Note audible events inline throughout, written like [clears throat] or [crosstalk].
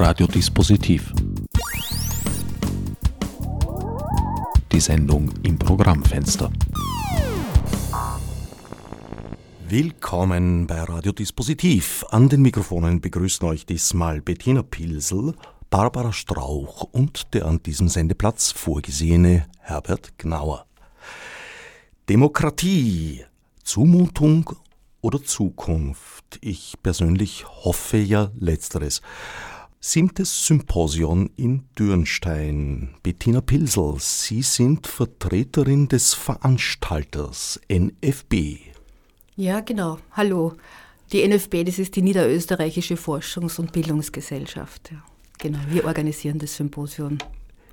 Radiodispositiv. Die Sendung im Programmfenster. Willkommen bei Radiodispositiv. An den Mikrofonen begrüßen euch diesmal Bettina Pilsel, Barbara Strauch und der an diesem Sendeplatz vorgesehene Herbert Gnauer. Demokratie, Zumutung oder Zukunft? Ich persönlich hoffe ja letzteres. Siebtes Symposion in Dürnstein. Bettina Pilsel, Sie sind Vertreterin des Veranstalters NFB. Ja, genau. Hallo. Die NFB, das ist die Niederösterreichische Forschungs- und Bildungsgesellschaft. Ja. Genau, wir organisieren das Symposium.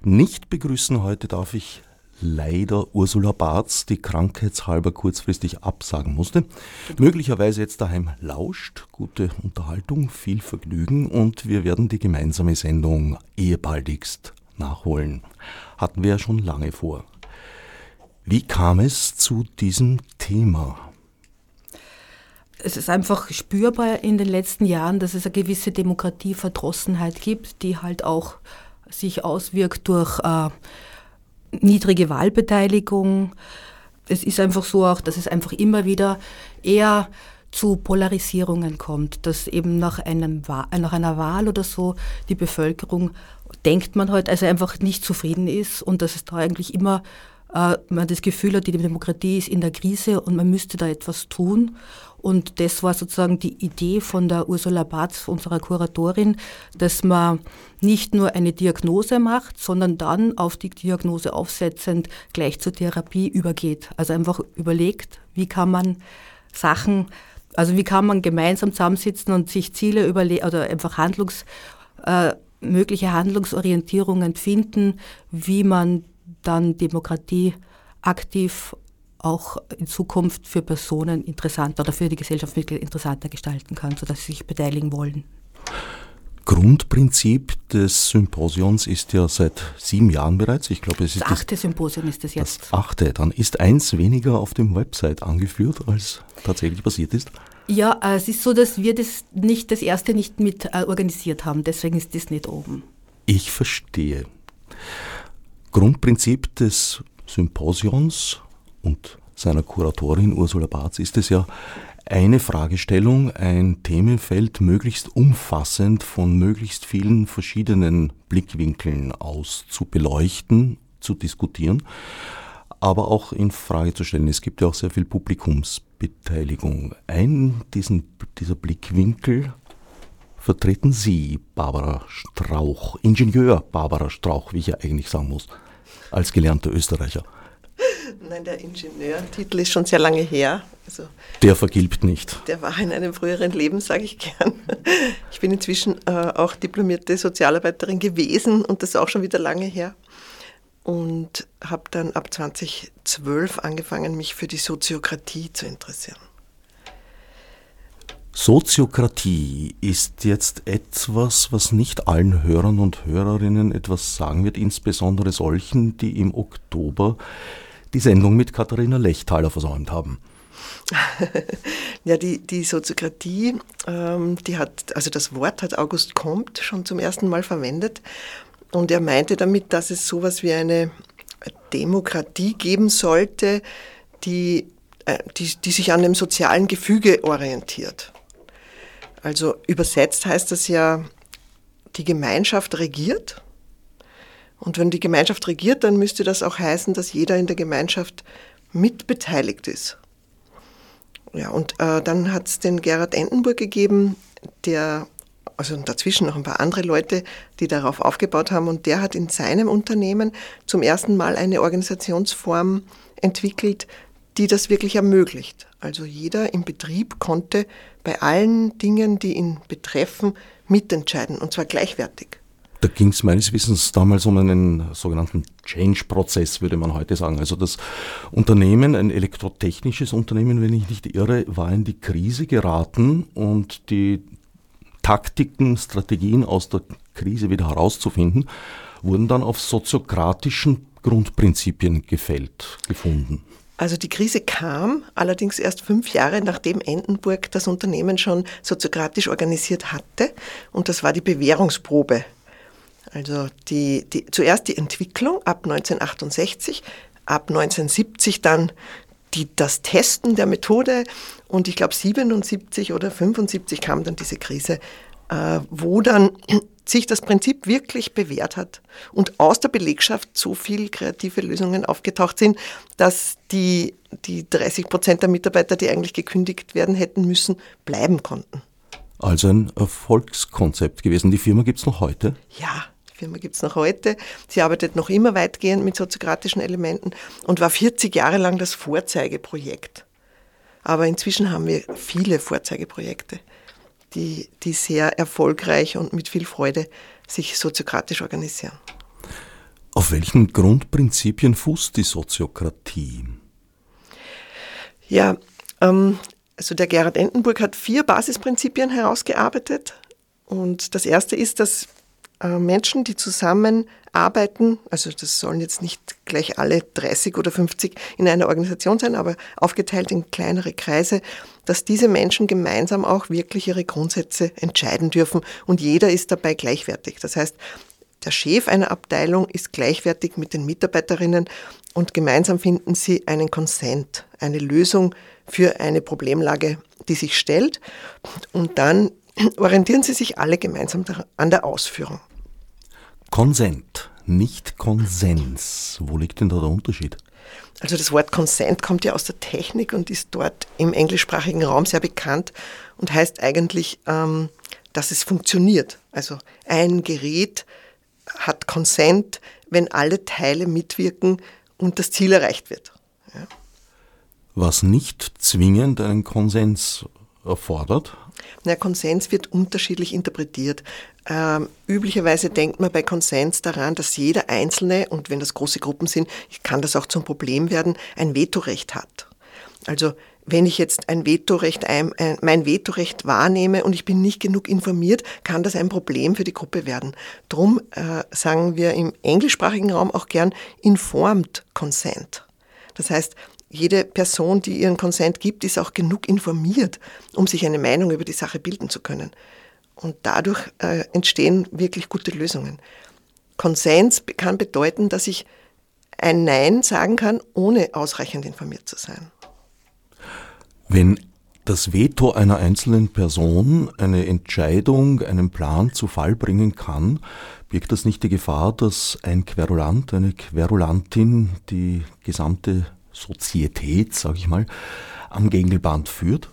Nicht begrüßen heute darf ich leider Ursula Barz, die krankheitshalber kurzfristig absagen musste. Möglicherweise jetzt daheim lauscht. Gute Unterhaltung, viel Vergnügen und wir werden die gemeinsame Sendung ehebaldigst nachholen. Hatten wir ja schon lange vor. Wie kam es zu diesem Thema? es ist einfach spürbar in den letzten Jahren, dass es eine gewisse Demokratieverdrossenheit gibt, die halt auch sich auswirkt durch äh, niedrige Wahlbeteiligung. Es ist einfach so auch, dass es einfach immer wieder eher zu Polarisierungen kommt, dass eben nach, einem, nach einer Wahl oder so die Bevölkerung, denkt man heute, halt, also einfach nicht zufrieden ist und dass es da eigentlich immer man das Gefühl hat, die Demokratie ist in der Krise und man müsste da etwas tun. Und das war sozusagen die Idee von der Ursula Barth, unserer Kuratorin, dass man nicht nur eine Diagnose macht, sondern dann auf die Diagnose aufsetzend gleich zur Therapie übergeht. Also einfach überlegt, wie kann man Sachen, also wie kann man gemeinsam zusammensitzen und sich Ziele überlegen oder einfach Handlungs, äh, mögliche Handlungsorientierungen finden, wie man dann Demokratie aktiv auch in Zukunft für Personen interessanter oder für die Gesellschaftsmitglieder interessanter gestalten kann, sodass sie sich beteiligen wollen. Grundprinzip des Symposions ist ja seit sieben Jahren bereits. Ich glaube, es ist das achte das, Symposium ist es jetzt. Das achte. Dann ist eins weniger auf dem Website angeführt, als tatsächlich passiert ist. Ja, äh, es ist so, dass wir das nicht das erste nicht mit äh, organisiert haben. Deswegen ist das nicht oben. Ich verstehe. Grundprinzip des Symposions und seiner Kuratorin Ursula Barz ist es ja, eine Fragestellung, ein Themenfeld möglichst umfassend von möglichst vielen verschiedenen Blickwinkeln aus zu beleuchten, zu diskutieren, aber auch in Frage zu stellen. Es gibt ja auch sehr viel Publikumsbeteiligung. Ein diesen, dieser Blickwinkel vertreten Sie, Barbara Strauch, Ingenieur Barbara Strauch, wie ich ja eigentlich sagen muss als gelernter Österreicher? Nein, der Ingenieurtitel ist schon sehr lange her. Also, der vergilbt nicht. Der war in einem früheren Leben, sage ich gern. Ich bin inzwischen äh, auch diplomierte Sozialarbeiterin gewesen und das ist auch schon wieder lange her. Und habe dann ab 2012 angefangen, mich für die Soziokratie zu interessieren. Soziokratie ist jetzt etwas, was nicht allen Hörern und Hörerinnen etwas sagen wird, insbesondere solchen, die im Oktober die Sendung mit Katharina Lechtaler versäumt haben. [laughs] ja, die, die Soziokratie, ähm, die hat, also das Wort hat August Comte schon zum ersten Mal verwendet und er meinte damit, dass es sowas wie eine Demokratie geben sollte, die, äh, die, die sich an dem sozialen Gefüge orientiert. Also übersetzt heißt das ja, die Gemeinschaft regiert. Und wenn die Gemeinschaft regiert, dann müsste das auch heißen, dass jeder in der Gemeinschaft mitbeteiligt ist. Ja, und äh, dann hat es den Gerhard Entenburg gegeben, der, also dazwischen noch ein paar andere Leute, die darauf aufgebaut haben, und der hat in seinem Unternehmen zum ersten Mal eine Organisationsform entwickelt, die das wirklich ermöglicht. Also jeder im Betrieb konnte bei allen Dingen, die ihn betreffen, mitentscheiden und zwar gleichwertig. Da ging es meines Wissens damals um einen sogenannten Change-Prozess, würde man heute sagen. Also das Unternehmen, ein elektrotechnisches Unternehmen, wenn ich nicht irre, war in die Krise geraten und die Taktiken, Strategien aus der Krise wieder herauszufinden, wurden dann auf soziokratischen Grundprinzipien gefällt, gefunden. Also die Krise kam allerdings erst fünf Jahre nachdem Endenburg das Unternehmen schon soziokratisch organisiert hatte und das war die Bewährungsprobe. Also die, die, zuerst die Entwicklung ab 1968, ab 1970 dann die, das Testen der Methode und ich glaube 77 oder 75 kam dann diese Krise, wo dann [clears throat] sich das Prinzip wirklich bewährt hat und aus der Belegschaft so viel kreative Lösungen aufgetaucht sind, dass die, die 30 Prozent der Mitarbeiter, die eigentlich gekündigt werden hätten müssen, bleiben konnten. Also ein Erfolgskonzept gewesen. Die Firma gibt es noch heute? Ja, die Firma gibt es noch heute. Sie arbeitet noch immer weitgehend mit soziokratischen Elementen und war 40 Jahre lang das Vorzeigeprojekt. Aber inzwischen haben wir viele Vorzeigeprojekte die, die sehr erfolgreich und mit viel Freude sich soziokratisch organisieren. Auf welchen Grundprinzipien fußt die Soziokratie? Ja, ähm, also der Gerhard Entenburg hat vier Basisprinzipien herausgearbeitet. Und das erste ist, dass Menschen, die zusammenarbeiten, also das sollen jetzt nicht gleich alle 30 oder 50 in einer Organisation sein, aber aufgeteilt in kleinere Kreise, dass diese Menschen gemeinsam auch wirklich ihre Grundsätze entscheiden dürfen und jeder ist dabei gleichwertig. Das heißt, der Chef einer Abteilung ist gleichwertig mit den Mitarbeiterinnen und gemeinsam finden sie einen Konsent, eine Lösung für eine Problemlage, die sich stellt. Und dann orientieren sie sich alle gemeinsam an der Ausführung. Konsent, nicht Konsens. Wo liegt denn da der Unterschied? Also das Wort Consent kommt ja aus der Technik und ist dort im englischsprachigen Raum sehr bekannt und heißt eigentlich, ähm, dass es funktioniert. Also ein Gerät hat Consent, wenn alle Teile mitwirken und das Ziel erreicht wird. Ja. Was nicht zwingend einen Konsens erfordert? Na, Konsens wird unterschiedlich interpretiert. Ähm, üblicherweise denkt man bei Konsens daran, dass jeder Einzelne, und wenn das große Gruppen sind, kann das auch zum Problem werden, ein Vetorecht hat. Also wenn ich jetzt ein Vetorecht, ein, ein, mein Vetorecht wahrnehme und ich bin nicht genug informiert, kann das ein Problem für die Gruppe werden. Drum äh, sagen wir im englischsprachigen Raum auch gern informed consent. Das heißt, jede Person, die ihren Consent gibt, ist auch genug informiert, um sich eine Meinung über die Sache bilden zu können. Und dadurch äh, entstehen wirklich gute Lösungen. Konsens kann bedeuten, dass ich ein Nein sagen kann, ohne ausreichend informiert zu sein. Wenn das Veto einer einzelnen Person eine Entscheidung, einen Plan zu Fall bringen kann, birgt das nicht die Gefahr, dass ein Querulant, eine Querulantin die gesamte Sozietät, sage ich mal, am Gegenband führt?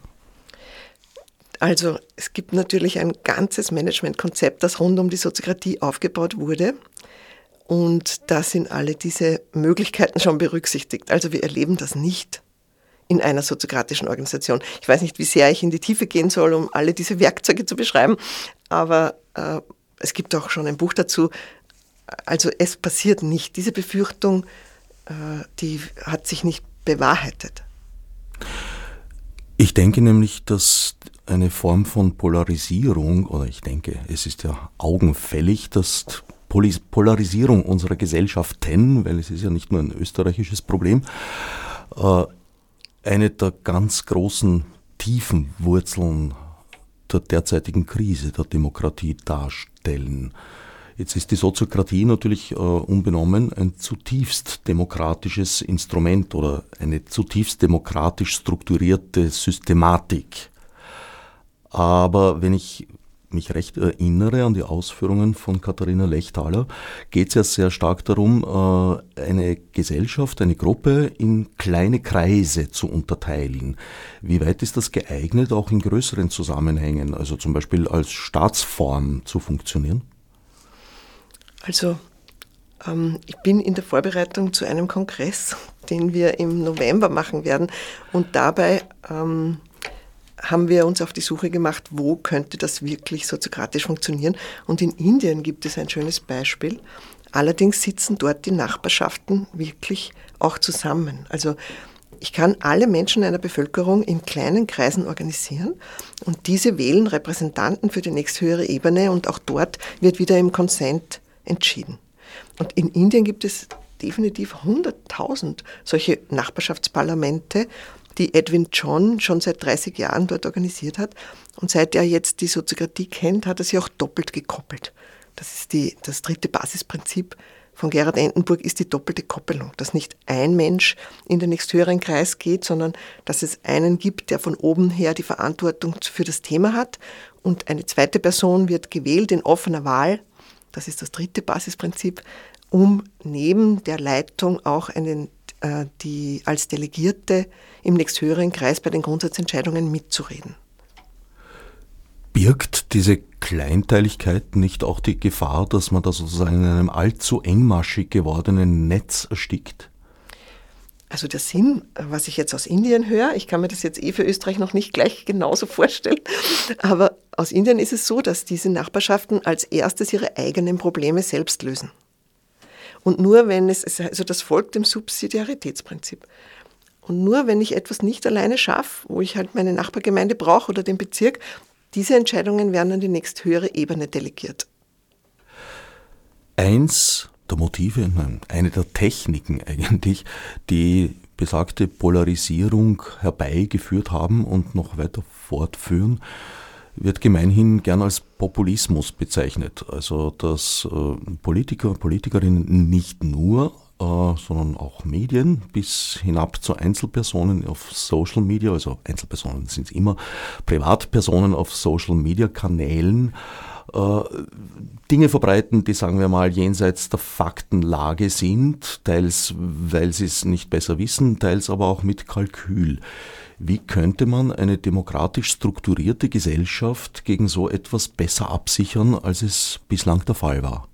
Also es gibt natürlich ein ganzes Managementkonzept, das rund um die Soziokratie aufgebaut wurde. Und da sind alle diese Möglichkeiten schon berücksichtigt. Also wir erleben das nicht in einer soziokratischen Organisation. Ich weiß nicht, wie sehr ich in die Tiefe gehen soll, um alle diese Werkzeuge zu beschreiben, aber äh, es gibt auch schon ein Buch dazu. Also es passiert nicht. Diese Befürchtung die hat sich nicht bewahrheitet. Ich denke nämlich, dass eine Form von Polarisierung, oder ich denke, es ist ja augenfällig, dass Polarisierung unserer Gesellschaften, weil es ist ja nicht nur ein österreichisches Problem, äh, eine der ganz großen tiefen Wurzeln der derzeitigen Krise der Demokratie darstellen. Jetzt ist die Soziokratie natürlich äh, unbenommen ein zutiefst demokratisches Instrument oder eine zutiefst demokratisch strukturierte Systematik. Aber wenn ich mich recht erinnere an die Ausführungen von Katharina Lechtaler, geht es ja sehr stark darum, äh, eine Gesellschaft, eine Gruppe in kleine Kreise zu unterteilen. Wie weit ist das geeignet, auch in größeren Zusammenhängen, also zum Beispiel als Staatsform zu funktionieren? Also ähm, ich bin in der Vorbereitung zu einem Kongress, [laughs] den wir im November machen werden. Und dabei ähm, haben wir uns auf die Suche gemacht, wo könnte das wirklich soziokratisch funktionieren. Und in Indien gibt es ein schönes Beispiel. Allerdings sitzen dort die Nachbarschaften wirklich auch zusammen. Also ich kann alle Menschen einer Bevölkerung in kleinen Kreisen organisieren und diese wählen Repräsentanten für die nächsthöhere Ebene und auch dort wird wieder im Konsent entschieden. Und in Indien gibt es definitiv 100.000 solche Nachbarschaftsparlamente, die Edwin John schon seit 30 Jahren dort organisiert hat. Und seit er jetzt die Soziokratie kennt, hat er sie auch doppelt gekoppelt. Das ist die, das dritte Basisprinzip von Gerhard Endenburg ist die doppelte Koppelung, dass nicht ein Mensch in den nächsthöheren Kreis geht, sondern dass es einen gibt, der von oben her die Verantwortung für das Thema hat und eine zweite Person wird gewählt in offener Wahl, das ist das dritte Basisprinzip, um neben der Leitung auch einen, äh, die als Delegierte im nächsthöheren Kreis bei den Grundsatzentscheidungen mitzureden. Birgt diese Kleinteiligkeit nicht auch die Gefahr, dass man da sozusagen in einem allzu engmaschig gewordenen Netz erstickt? Also der Sinn, was ich jetzt aus Indien höre, ich kann mir das jetzt eh für Österreich noch nicht gleich [laughs] genauso vorstellen, aber aus Indien ist es so, dass diese Nachbarschaften als erstes ihre eigenen Probleme selbst lösen. Und nur wenn es, also das folgt dem Subsidiaritätsprinzip. Und nur wenn ich etwas nicht alleine schaffe, wo ich halt meine Nachbargemeinde brauche oder den Bezirk, diese Entscheidungen werden an die nächsthöhere Ebene delegiert. Eins der Motive, eine der Techniken eigentlich, die besagte Polarisierung herbeigeführt haben und noch weiter fortführen, wird gemeinhin gern als Populismus bezeichnet. Also dass äh, Politiker und Politikerinnen nicht nur äh, sondern auch Medien bis hinab zu Einzelpersonen auf Social Media, also Einzelpersonen sind es immer, Privatpersonen auf Social Media Kanälen, Dinge verbreiten, die sagen wir mal jenseits der Faktenlage sind, teils weil sie es nicht besser wissen, teils aber auch mit Kalkül. Wie könnte man eine demokratisch strukturierte Gesellschaft gegen so etwas besser absichern, als es bislang der Fall war?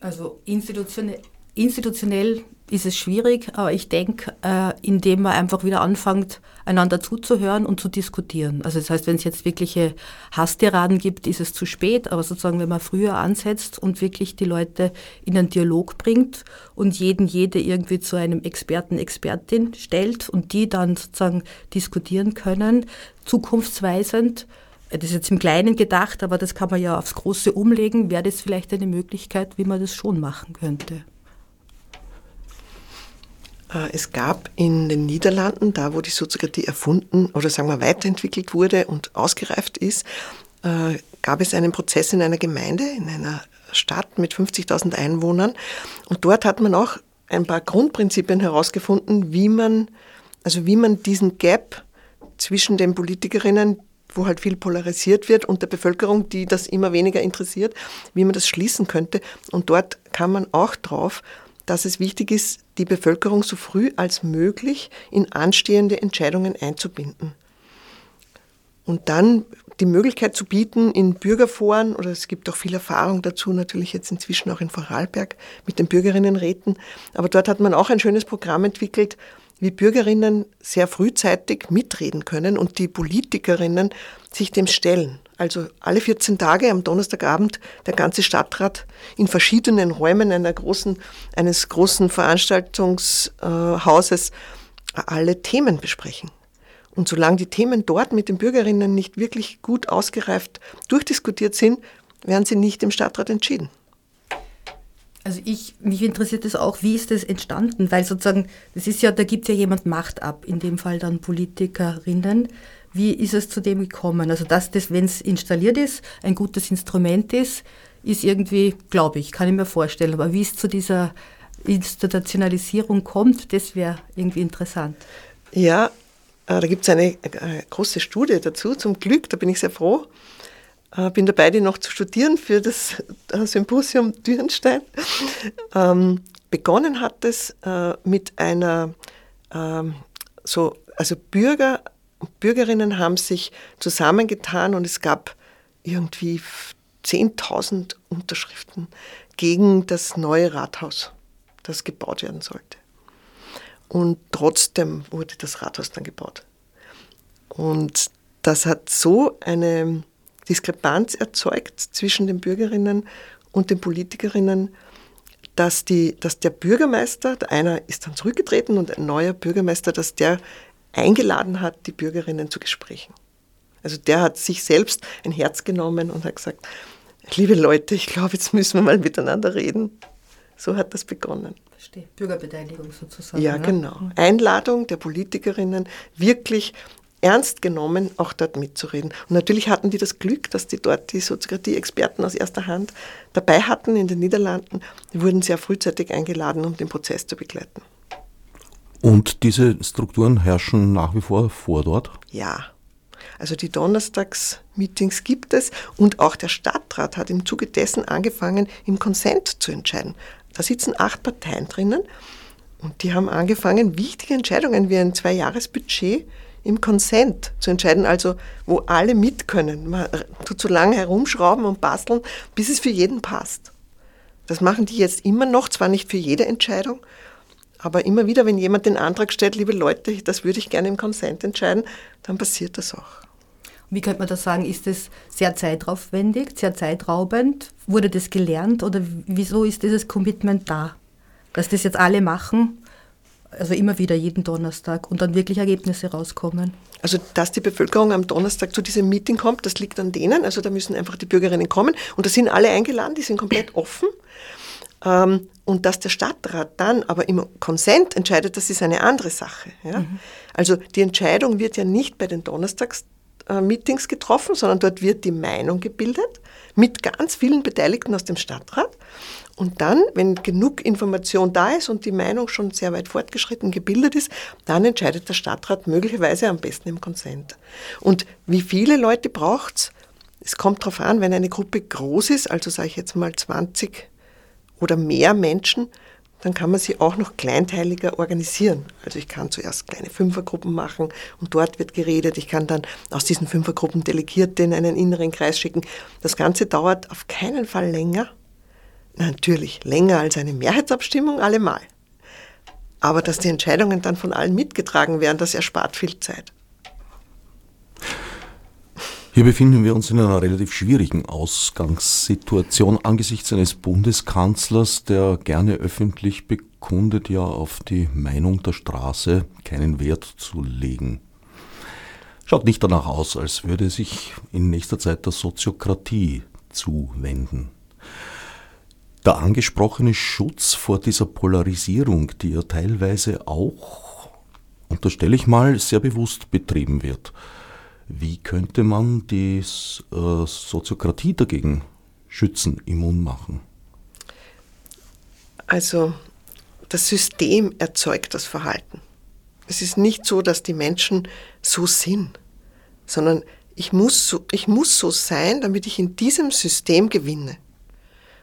Also institutionell, institutionell ist es schwierig, aber ich denke, äh, indem man einfach wieder anfängt, einander zuzuhören und zu diskutieren. Also das heißt, wenn es jetzt wirkliche Hasstiraden gibt, ist es zu spät, aber sozusagen, wenn man früher ansetzt und wirklich die Leute in einen Dialog bringt und jeden, jede irgendwie zu einem Experten, Expertin stellt und die dann sozusagen diskutieren können, zukunftsweisend, das ist jetzt im Kleinen gedacht, aber das kann man ja aufs Große umlegen. Wäre das vielleicht eine Möglichkeit, wie man das schon machen könnte? Äh, es gab in den Niederlanden, da wo die Soziokratie erfunden oder sagen wir weiterentwickelt wurde und ausgereift ist, äh, gab es einen Prozess in einer Gemeinde, in einer Stadt mit 50.000 Einwohnern. Und dort hat man auch ein paar Grundprinzipien herausgefunden, wie man, also wie man diesen Gap zwischen den Politikerinnen, wo halt viel polarisiert wird und der Bevölkerung, die das immer weniger interessiert, wie man das schließen könnte. Und dort kam man auch drauf, dass es wichtig ist, die Bevölkerung so früh als möglich in anstehende Entscheidungen einzubinden. Und dann die Möglichkeit zu bieten, in Bürgerforen, oder es gibt auch viel Erfahrung dazu, natürlich jetzt inzwischen auch in Vorarlberg mit den Bürgerinnenräten, aber dort hat man auch ein schönes Programm entwickelt, wie Bürgerinnen sehr frühzeitig mitreden können und die Politikerinnen sich dem stellen. Also alle 14 Tage am Donnerstagabend der ganze Stadtrat in verschiedenen Räumen einer großen, eines großen Veranstaltungshauses äh, alle Themen besprechen. Und solange die Themen dort mit den Bürgerinnen nicht wirklich gut ausgereift durchdiskutiert sind, werden sie nicht im Stadtrat entschieden. Also ich, mich interessiert das auch, wie ist das entstanden? Weil sozusagen, das ist ja, da gibt ja jemand Macht ab, in dem Fall dann Politikerinnen. Wie ist es zu dem gekommen? Also dass das, wenn es installiert ist, ein gutes Instrument ist, ist irgendwie, glaube ich, kann ich mir vorstellen. Aber wie es zu dieser Institutionalisierung kommt, das wäre irgendwie interessant. Ja, äh, da gibt es eine äh, große Studie dazu, zum Glück, da bin ich sehr froh. Äh, bin dabei, die noch zu studieren für das Symposium Dürnstein. Ähm, begonnen hat es mit einer, ähm, so, also Bürger Bürgerinnen haben sich zusammengetan und es gab irgendwie 10.000 Unterschriften gegen das neue Rathaus, das gebaut werden sollte. Und trotzdem wurde das Rathaus dann gebaut. Und das hat so eine Diskrepanz erzeugt zwischen den Bürgerinnen und den Politikerinnen, dass, die, dass der Bürgermeister, der einer ist dann zurückgetreten und ein neuer Bürgermeister, dass der eingeladen hat, die Bürgerinnen zu Gesprächen. Also der hat sich selbst ein Herz genommen und hat gesagt, liebe Leute, ich glaube, jetzt müssen wir mal miteinander reden. So hat das begonnen. Verstehe. Bürgerbeteiligung sozusagen. Ja, genau. Einladung der Politikerinnen, wirklich ernst genommen, auch dort mitzureden. Und natürlich hatten die das Glück, dass die dort die Soziokratie-Experten aus erster Hand dabei hatten in den Niederlanden. Die wurden sehr frühzeitig eingeladen, um den Prozess zu begleiten. Und diese Strukturen herrschen nach wie vor vor dort? Ja. Also die Donnerstagsmeetings gibt es und auch der Stadtrat hat im Zuge dessen angefangen, im Konsent zu entscheiden. Da sitzen acht Parteien drinnen und die haben angefangen, wichtige Entscheidungen wie ein Zweijahresbudget im Konsent zu entscheiden, also wo alle mit können. Man tut so lange herumschrauben und basteln, bis es für jeden passt. Das machen die jetzt immer noch, zwar nicht für jede Entscheidung, aber immer wieder, wenn jemand den Antrag stellt, liebe Leute, das würde ich gerne im Konsent entscheiden, dann passiert das auch. Wie könnte man das sagen? Ist es sehr zeitaufwendig, sehr zeitraubend? Wurde das gelernt oder wieso ist dieses Commitment da? Dass das jetzt alle machen, also immer wieder jeden Donnerstag und dann wirklich Ergebnisse rauskommen. Also, dass die Bevölkerung am Donnerstag zu diesem Meeting kommt, das liegt an denen. Also, da müssen einfach die Bürgerinnen kommen und da sind alle eingeladen, die sind komplett offen. Ähm, und dass der Stadtrat dann aber im Konsent entscheidet, das ist eine andere Sache. Ja? Mhm. Also, die Entscheidung wird ja nicht bei den Donnerstagsmeetings getroffen, sondern dort wird die Meinung gebildet mit ganz vielen Beteiligten aus dem Stadtrat. Und dann, wenn genug Information da ist und die Meinung schon sehr weit fortgeschritten gebildet ist, dann entscheidet der Stadtrat möglicherweise am besten im Konsent. Und wie viele Leute braucht es? Es kommt darauf an, wenn eine Gruppe groß ist, also sage ich jetzt mal 20 oder mehr Menschen, dann kann man sie auch noch kleinteiliger organisieren. Also ich kann zuerst kleine Fünfergruppen machen und dort wird geredet. Ich kann dann aus diesen Fünfergruppen Delegierte in einen inneren Kreis schicken. Das Ganze dauert auf keinen Fall länger Natürlich länger als eine Mehrheitsabstimmung allemal. Aber dass die Entscheidungen dann von allen mitgetragen werden, das erspart viel Zeit. Hier befinden wir uns in einer relativ schwierigen Ausgangssituation angesichts eines Bundeskanzlers, der gerne öffentlich bekundet, ja auf die Meinung der Straße keinen Wert zu legen. Schaut nicht danach aus, als würde sich in nächster Zeit der Soziokratie zuwenden. Der angesprochene Schutz vor dieser Polarisierung, die ja teilweise auch, unterstelle ich mal, sehr bewusst betrieben wird. Wie könnte man die äh, Soziokratie dagegen schützen, immun machen? Also das System erzeugt das Verhalten. Es ist nicht so, dass die Menschen so sind, sondern ich muss so, ich muss so sein, damit ich in diesem System gewinne.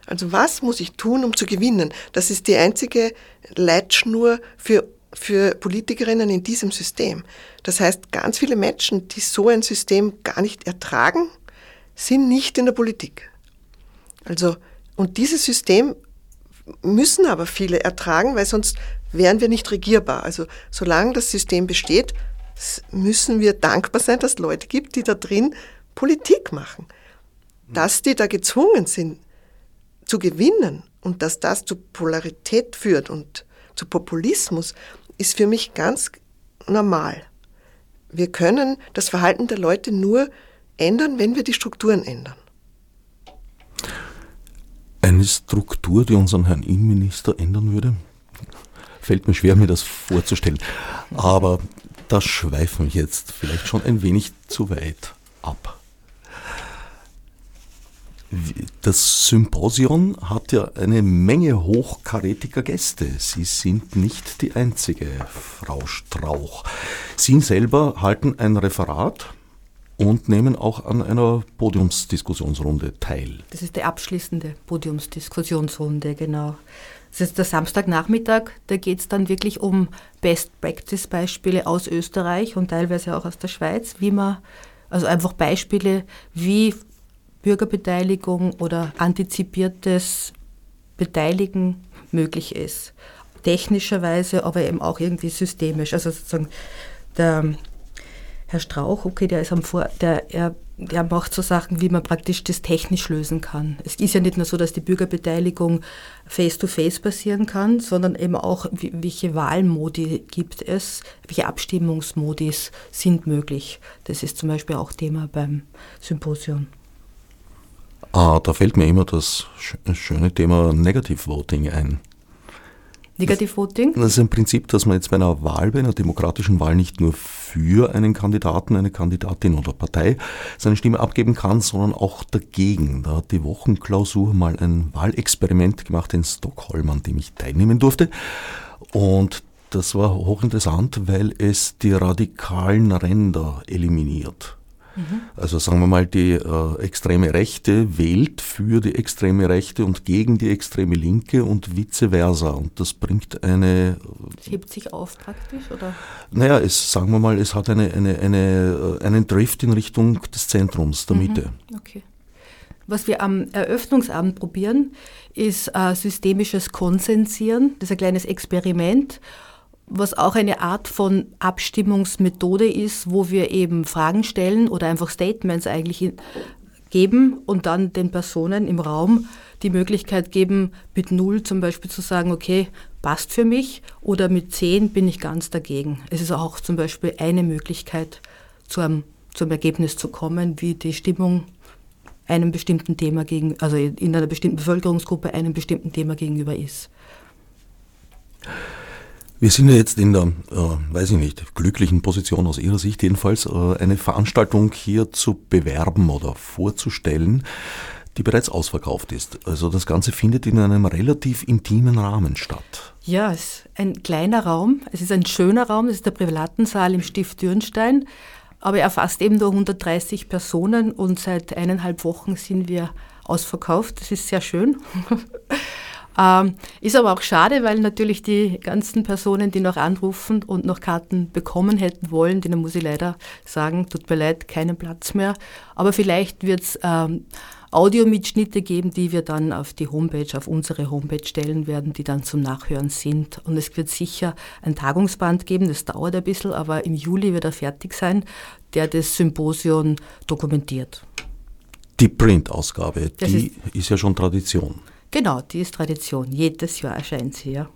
Also was muss ich tun, um zu gewinnen? Das ist die einzige Leitschnur für, für Politikerinnen in diesem System. Das heißt, ganz viele Menschen, die so ein System gar nicht ertragen, sind nicht in der Politik. Also, und dieses System müssen aber viele ertragen, weil sonst wären wir nicht regierbar. Also solange das System besteht, müssen wir dankbar sein, dass es Leute gibt, die da drin Politik machen. Dass die da gezwungen sind, zu gewinnen und dass das zu Polarität führt und zu Populismus, ist für mich ganz normal. Wir können das Verhalten der Leute nur ändern, wenn wir die Strukturen ändern. Eine Struktur, die unseren Herrn Innenminister ändern würde? Fällt mir schwer, mir das vorzustellen. Aber das schweifen wir jetzt vielleicht schon ein wenig zu weit ab. Das Symposion hat ja eine Menge hochkarätiger Gäste. Sie sind nicht die einzige, Frau Strauch. Sie selber halten ein Referat und nehmen auch an einer Podiumsdiskussionsrunde teil. Das ist die abschließende Podiumsdiskussionsrunde, genau. Das ist der Samstagnachmittag, da geht es dann wirklich um Best-Practice-Beispiele aus Österreich und teilweise auch aus der Schweiz, wie man, also einfach Beispiele, wie Bürgerbeteiligung oder antizipiertes Beteiligen möglich ist. Technischerweise, aber eben auch irgendwie systemisch. Also sozusagen der Herr Strauch, okay, der ist am Vor, der, er, der macht so Sachen, wie man praktisch das technisch lösen kann. Es ist ja nicht nur so, dass die Bürgerbeteiligung face-to-face -face passieren kann, sondern eben auch, welche Wahlmodi gibt es, welche Abstimmungsmodis sind möglich. Das ist zum Beispiel auch Thema beim Symposium. Ah, da fällt mir immer das schöne Thema Negative Voting ein. Negative Voting? Das ist ein Prinzip, dass man jetzt bei einer Wahl, bei einer demokratischen Wahl nicht nur für einen Kandidaten, eine Kandidatin oder Partei seine Stimme abgeben kann, sondern auch dagegen. Da hat die Wochenklausur mal ein Wahlexperiment gemacht in Stockholm, an dem ich teilnehmen durfte. Und das war hochinteressant, weil es die radikalen Ränder eliminiert. Also sagen wir mal, die äh, extreme Rechte wählt für die extreme Rechte und gegen die extreme Linke und vice versa. Und das bringt eine. Es hebt sich auf praktisch, oder? Naja, es, sagen wir mal, es hat eine, eine, eine, äh, einen Drift in Richtung des Zentrums, der Mitte. Okay. Was wir am Eröffnungsabend probieren, ist äh, systemisches Konsensieren. Das ist ein kleines Experiment was auch eine Art von Abstimmungsmethode ist, wo wir eben Fragen stellen oder einfach Statements eigentlich geben und dann den Personen im Raum die Möglichkeit geben, mit null zum Beispiel zu sagen, okay, passt für mich oder mit zehn bin ich ganz dagegen. Es ist auch zum Beispiel eine Möglichkeit, zu einem, zum Ergebnis zu kommen, wie die Stimmung einem bestimmten Thema gegen, also in einer bestimmten Bevölkerungsgruppe einem bestimmten Thema gegenüber ist. Wir sind ja jetzt in der, äh, weiß ich nicht, glücklichen Position aus Ihrer Sicht jedenfalls, äh, eine Veranstaltung hier zu bewerben oder vorzustellen, die bereits ausverkauft ist. Also das Ganze findet in einem relativ intimen Rahmen statt. Ja, es ist ein kleiner Raum, es ist ein schöner Raum, es ist der Privatensaal im Stift Dürnstein, aber er erfasst eben nur 130 Personen und seit eineinhalb Wochen sind wir ausverkauft. Das ist sehr schön. [laughs] Ähm, ist aber auch schade, weil natürlich die ganzen Personen, die noch anrufen und noch Karten bekommen hätten wollen, denen muss ich leider sagen, tut mir leid, keinen Platz mehr. Aber vielleicht wird es ähm, Audiomitschnitte geben, die wir dann auf die Homepage, auf unsere Homepage stellen werden, die dann zum Nachhören sind. Und es wird sicher ein Tagungsband geben, das dauert ein bisschen, aber im Juli wird er fertig sein, der das Symposium dokumentiert. Die Printausgabe, die ist, ist ja schon Tradition. Genau, die ist Tradition. Jedes Jahr erscheint sie, ja.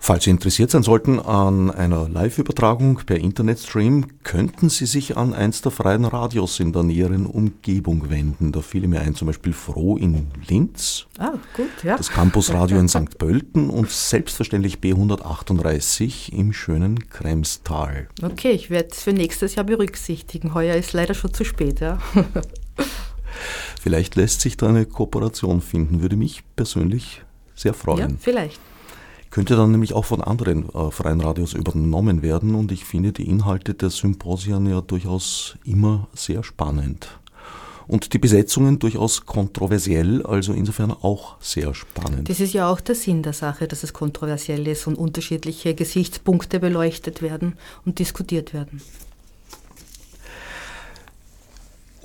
Falls Sie interessiert sein sollten an einer Live-Übertragung per Internetstream, könnten Sie sich an eins der freien Radios in der näheren Umgebung wenden. Da fiel mir ein, zum Beispiel Froh in Linz, ah, gut, ja. das Campusradio in St. Pölten und selbstverständlich B138 im schönen Kremstal. Okay, ich werde es für nächstes Jahr berücksichtigen. Heuer ist leider schon zu spät. Ja. [laughs] Vielleicht lässt sich da eine Kooperation finden, würde mich persönlich sehr freuen. Ja, vielleicht. Könnte dann nämlich auch von anderen äh, freien Radios übernommen werden und ich finde die Inhalte der Symposien ja durchaus immer sehr spannend. Und die Besetzungen durchaus kontroversiell, also insofern auch sehr spannend. Das ist ja auch der Sinn der Sache, dass es kontroversiell ist und unterschiedliche Gesichtspunkte beleuchtet werden und diskutiert werden.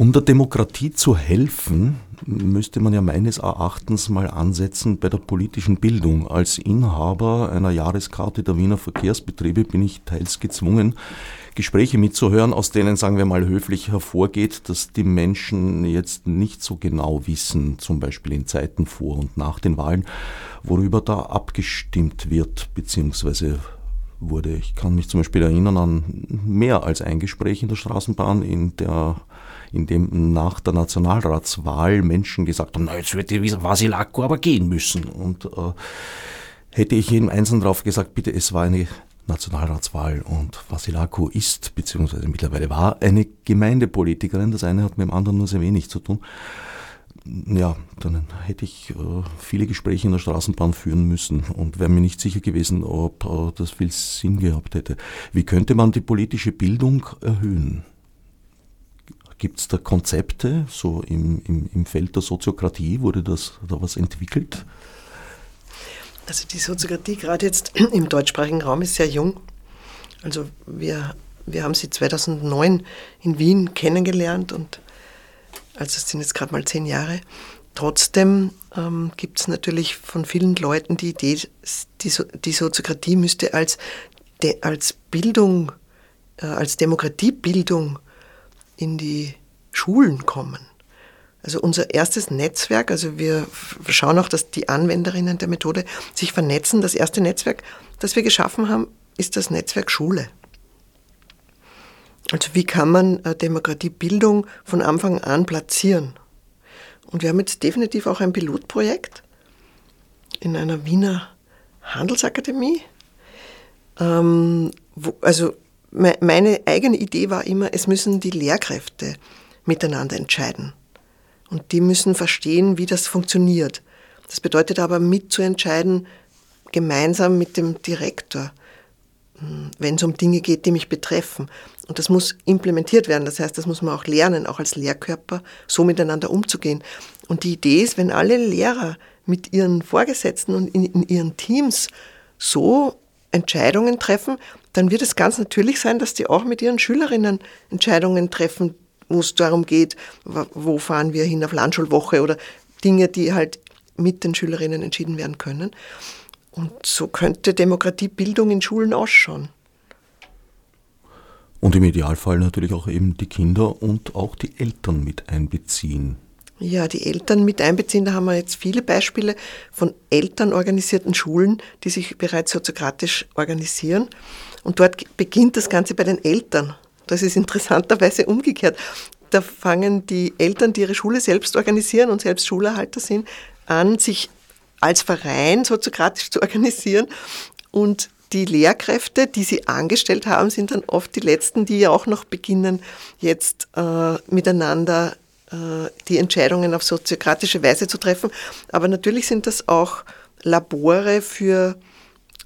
Um der Demokratie zu helfen, müsste man ja meines Erachtens mal ansetzen bei der politischen Bildung. Als Inhaber einer Jahreskarte der Wiener Verkehrsbetriebe bin ich teils gezwungen, Gespräche mitzuhören, aus denen, sagen wir mal, höflich hervorgeht, dass die Menschen jetzt nicht so genau wissen, zum Beispiel in Zeiten vor und nach den Wahlen, worüber da abgestimmt wird, beziehungsweise wurde. Ich kann mich zum Beispiel erinnern an mehr als ein Gespräch in der Straßenbahn, in der in dem nach der Nationalratswahl Menschen gesagt haben, na jetzt wird die Vasilako aber gehen müssen. Und äh, hätte ich jedem Einzelnen drauf gesagt, bitte, es war eine Nationalratswahl und Vasilako ist, beziehungsweise mittlerweile war, eine Gemeindepolitikerin. Das eine hat mit dem anderen nur sehr wenig zu tun. Ja, dann hätte ich äh, viele Gespräche in der Straßenbahn führen müssen und wäre mir nicht sicher gewesen, ob äh, das viel Sinn gehabt hätte. Wie könnte man die politische Bildung erhöhen? Gibt es da Konzepte, so im, im, im Feld der Soziokratie, wurde das da was entwickelt? Also die Soziokratie gerade jetzt [clears throat] im deutschsprachigen Raum ist sehr jung. Also wir, wir haben sie 2009 in Wien kennengelernt und also es sind jetzt gerade mal zehn Jahre. Trotzdem ähm, gibt es natürlich von vielen Leuten die Idee, die, so die Soziokratie müsste als, als Bildung, äh, als Demokratiebildung in die Schulen kommen. Also unser erstes Netzwerk, also wir schauen auch, dass die Anwenderinnen der Methode sich vernetzen. Das erste Netzwerk, das wir geschaffen haben, ist das Netzwerk Schule. Also wie kann man äh, Demokratiebildung von Anfang an platzieren? Und wir haben jetzt definitiv auch ein Pilotprojekt in einer Wiener Handelsakademie. Ähm, wo, also meine eigene Idee war immer, es müssen die Lehrkräfte miteinander entscheiden. Und die müssen verstehen, wie das funktioniert. Das bedeutet aber mitzuentscheiden, gemeinsam mit dem Direktor, hm, wenn es um Dinge geht, die mich betreffen. Und das muss implementiert werden. Das heißt, das muss man auch lernen, auch als Lehrkörper, so miteinander umzugehen. Und die Idee ist, wenn alle Lehrer mit ihren Vorgesetzten und in, in ihren Teams so Entscheidungen treffen, dann wird es ganz natürlich sein, dass die auch mit ihren Schülerinnen Entscheidungen treffen, wo es darum geht, wo fahren wir hin auf Landschulwoche oder Dinge, die halt mit den Schülerinnen entschieden werden können. Und so könnte Demokratiebildung in Schulen ausschauen. Und im Idealfall natürlich auch eben die Kinder und auch die Eltern mit einbeziehen. Ja, die Eltern mit einbeziehen, da haben wir jetzt viele Beispiele von elternorganisierten Schulen, die sich bereits soziokratisch organisieren. Und dort beginnt das Ganze bei den Eltern. Das ist interessanterweise [laughs] umgekehrt. Da fangen die Eltern, die ihre Schule selbst organisieren und selbst Schulerhalter sind, an, sich als Verein soziokratisch zu organisieren. Und die Lehrkräfte, die sie angestellt haben, sind dann oft die letzten, die ja auch noch beginnen, jetzt äh, miteinander die Entscheidungen auf soziokratische Weise zu treffen. Aber natürlich sind das auch Labore für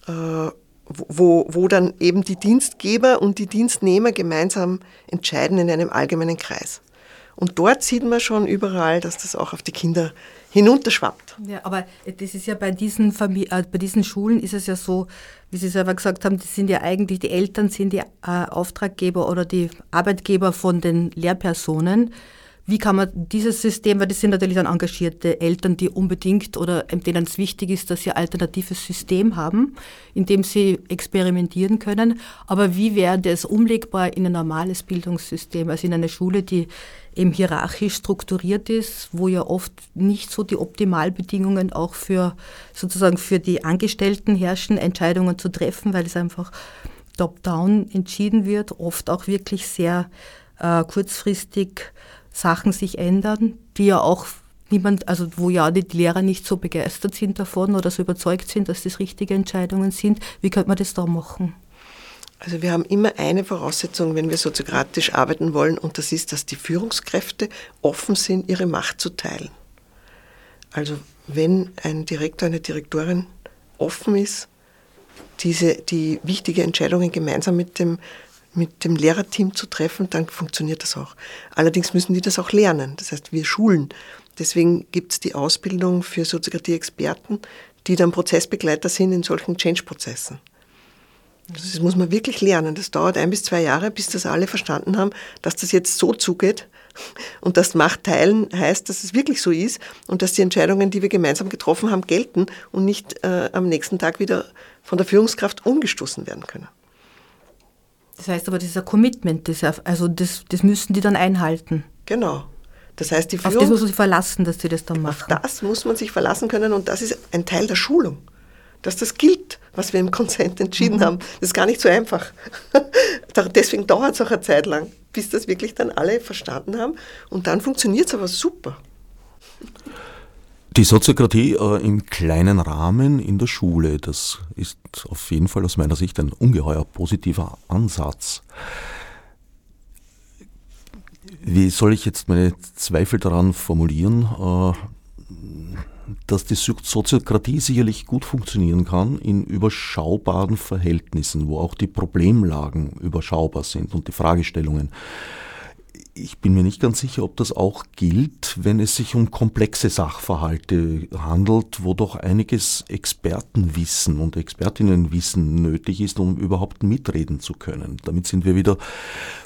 äh, wo, wo dann eben die Dienstgeber und die Dienstnehmer gemeinsam entscheiden in einem allgemeinen Kreis. Und dort sieht man schon überall, dass das auch auf die Kinder hinunterschwappt. Ja, aber das ist ja bei diesen, Famili äh, bei diesen Schulen ist es ja so, wie Sie selber gesagt haben, das sind ja eigentlich die Eltern, sind die äh, Auftraggeber oder die Arbeitgeber von den Lehrpersonen. Wie kann man dieses System, weil das sind natürlich dann engagierte Eltern, die unbedingt oder denen es wichtig ist, dass sie ein alternatives System haben, in dem sie experimentieren können. Aber wie wäre das umlegbar in ein normales Bildungssystem, also in eine Schule, die eben hierarchisch strukturiert ist, wo ja oft nicht so die Optimalbedingungen auch für sozusagen für die Angestellten herrschen, Entscheidungen zu treffen, weil es einfach top-down entschieden wird, oft auch wirklich sehr äh, kurzfristig Sachen sich ändern, die ja auch niemand, also wo ja die Lehrer nicht so begeistert sind davon oder so überzeugt sind, dass das richtige Entscheidungen sind. Wie könnte man das da machen? Also wir haben immer eine Voraussetzung, wenn wir soziokratisch arbeiten wollen, und das ist, dass die Führungskräfte offen sind, ihre Macht zu teilen. Also wenn ein Direktor, eine Direktorin offen ist, diese, die wichtige Entscheidungen gemeinsam mit dem mit dem Lehrerteam zu treffen, dann funktioniert das auch. Allerdings müssen die das auch lernen. Das heißt, wir schulen. Deswegen gibt es die Ausbildung für Soziokratie-Experten, die dann Prozessbegleiter sind in solchen Change-Prozessen. Das muss man wirklich lernen. Das dauert ein bis zwei Jahre, bis das alle verstanden haben, dass das jetzt so zugeht und dass Macht teilen heißt, dass es wirklich so ist und dass die Entscheidungen, die wir gemeinsam getroffen haben, gelten und nicht äh, am nächsten Tag wieder von der Führungskraft umgestoßen werden können. Das heißt aber, das ist ein Commitment, das, also das, das müssen die dann einhalten. Genau. Das heißt, die Führung, Auf das muss man sich verlassen, dass sie das dann machen. Auf das muss man sich verlassen können und das ist ein Teil der Schulung. Dass das gilt, was wir im Konsent entschieden mhm. haben. Das ist gar nicht so einfach. [laughs] Deswegen dauert es auch eine Zeit lang, bis das wirklich dann alle verstanden haben. Und dann funktioniert es aber super. Die Soziokratie äh, im kleinen Rahmen in der Schule, das ist auf jeden Fall aus meiner Sicht ein ungeheuer positiver Ansatz. Wie soll ich jetzt meine Zweifel daran formulieren, äh, dass die Soziokratie sicherlich gut funktionieren kann in überschaubaren Verhältnissen, wo auch die Problemlagen überschaubar sind und die Fragestellungen ich bin mir nicht ganz sicher, ob das auch gilt, wenn es sich um komplexe Sachverhalte handelt, wo doch einiges Expertenwissen und Expertinnenwissen nötig ist, um überhaupt mitreden zu können. Damit sind wir wieder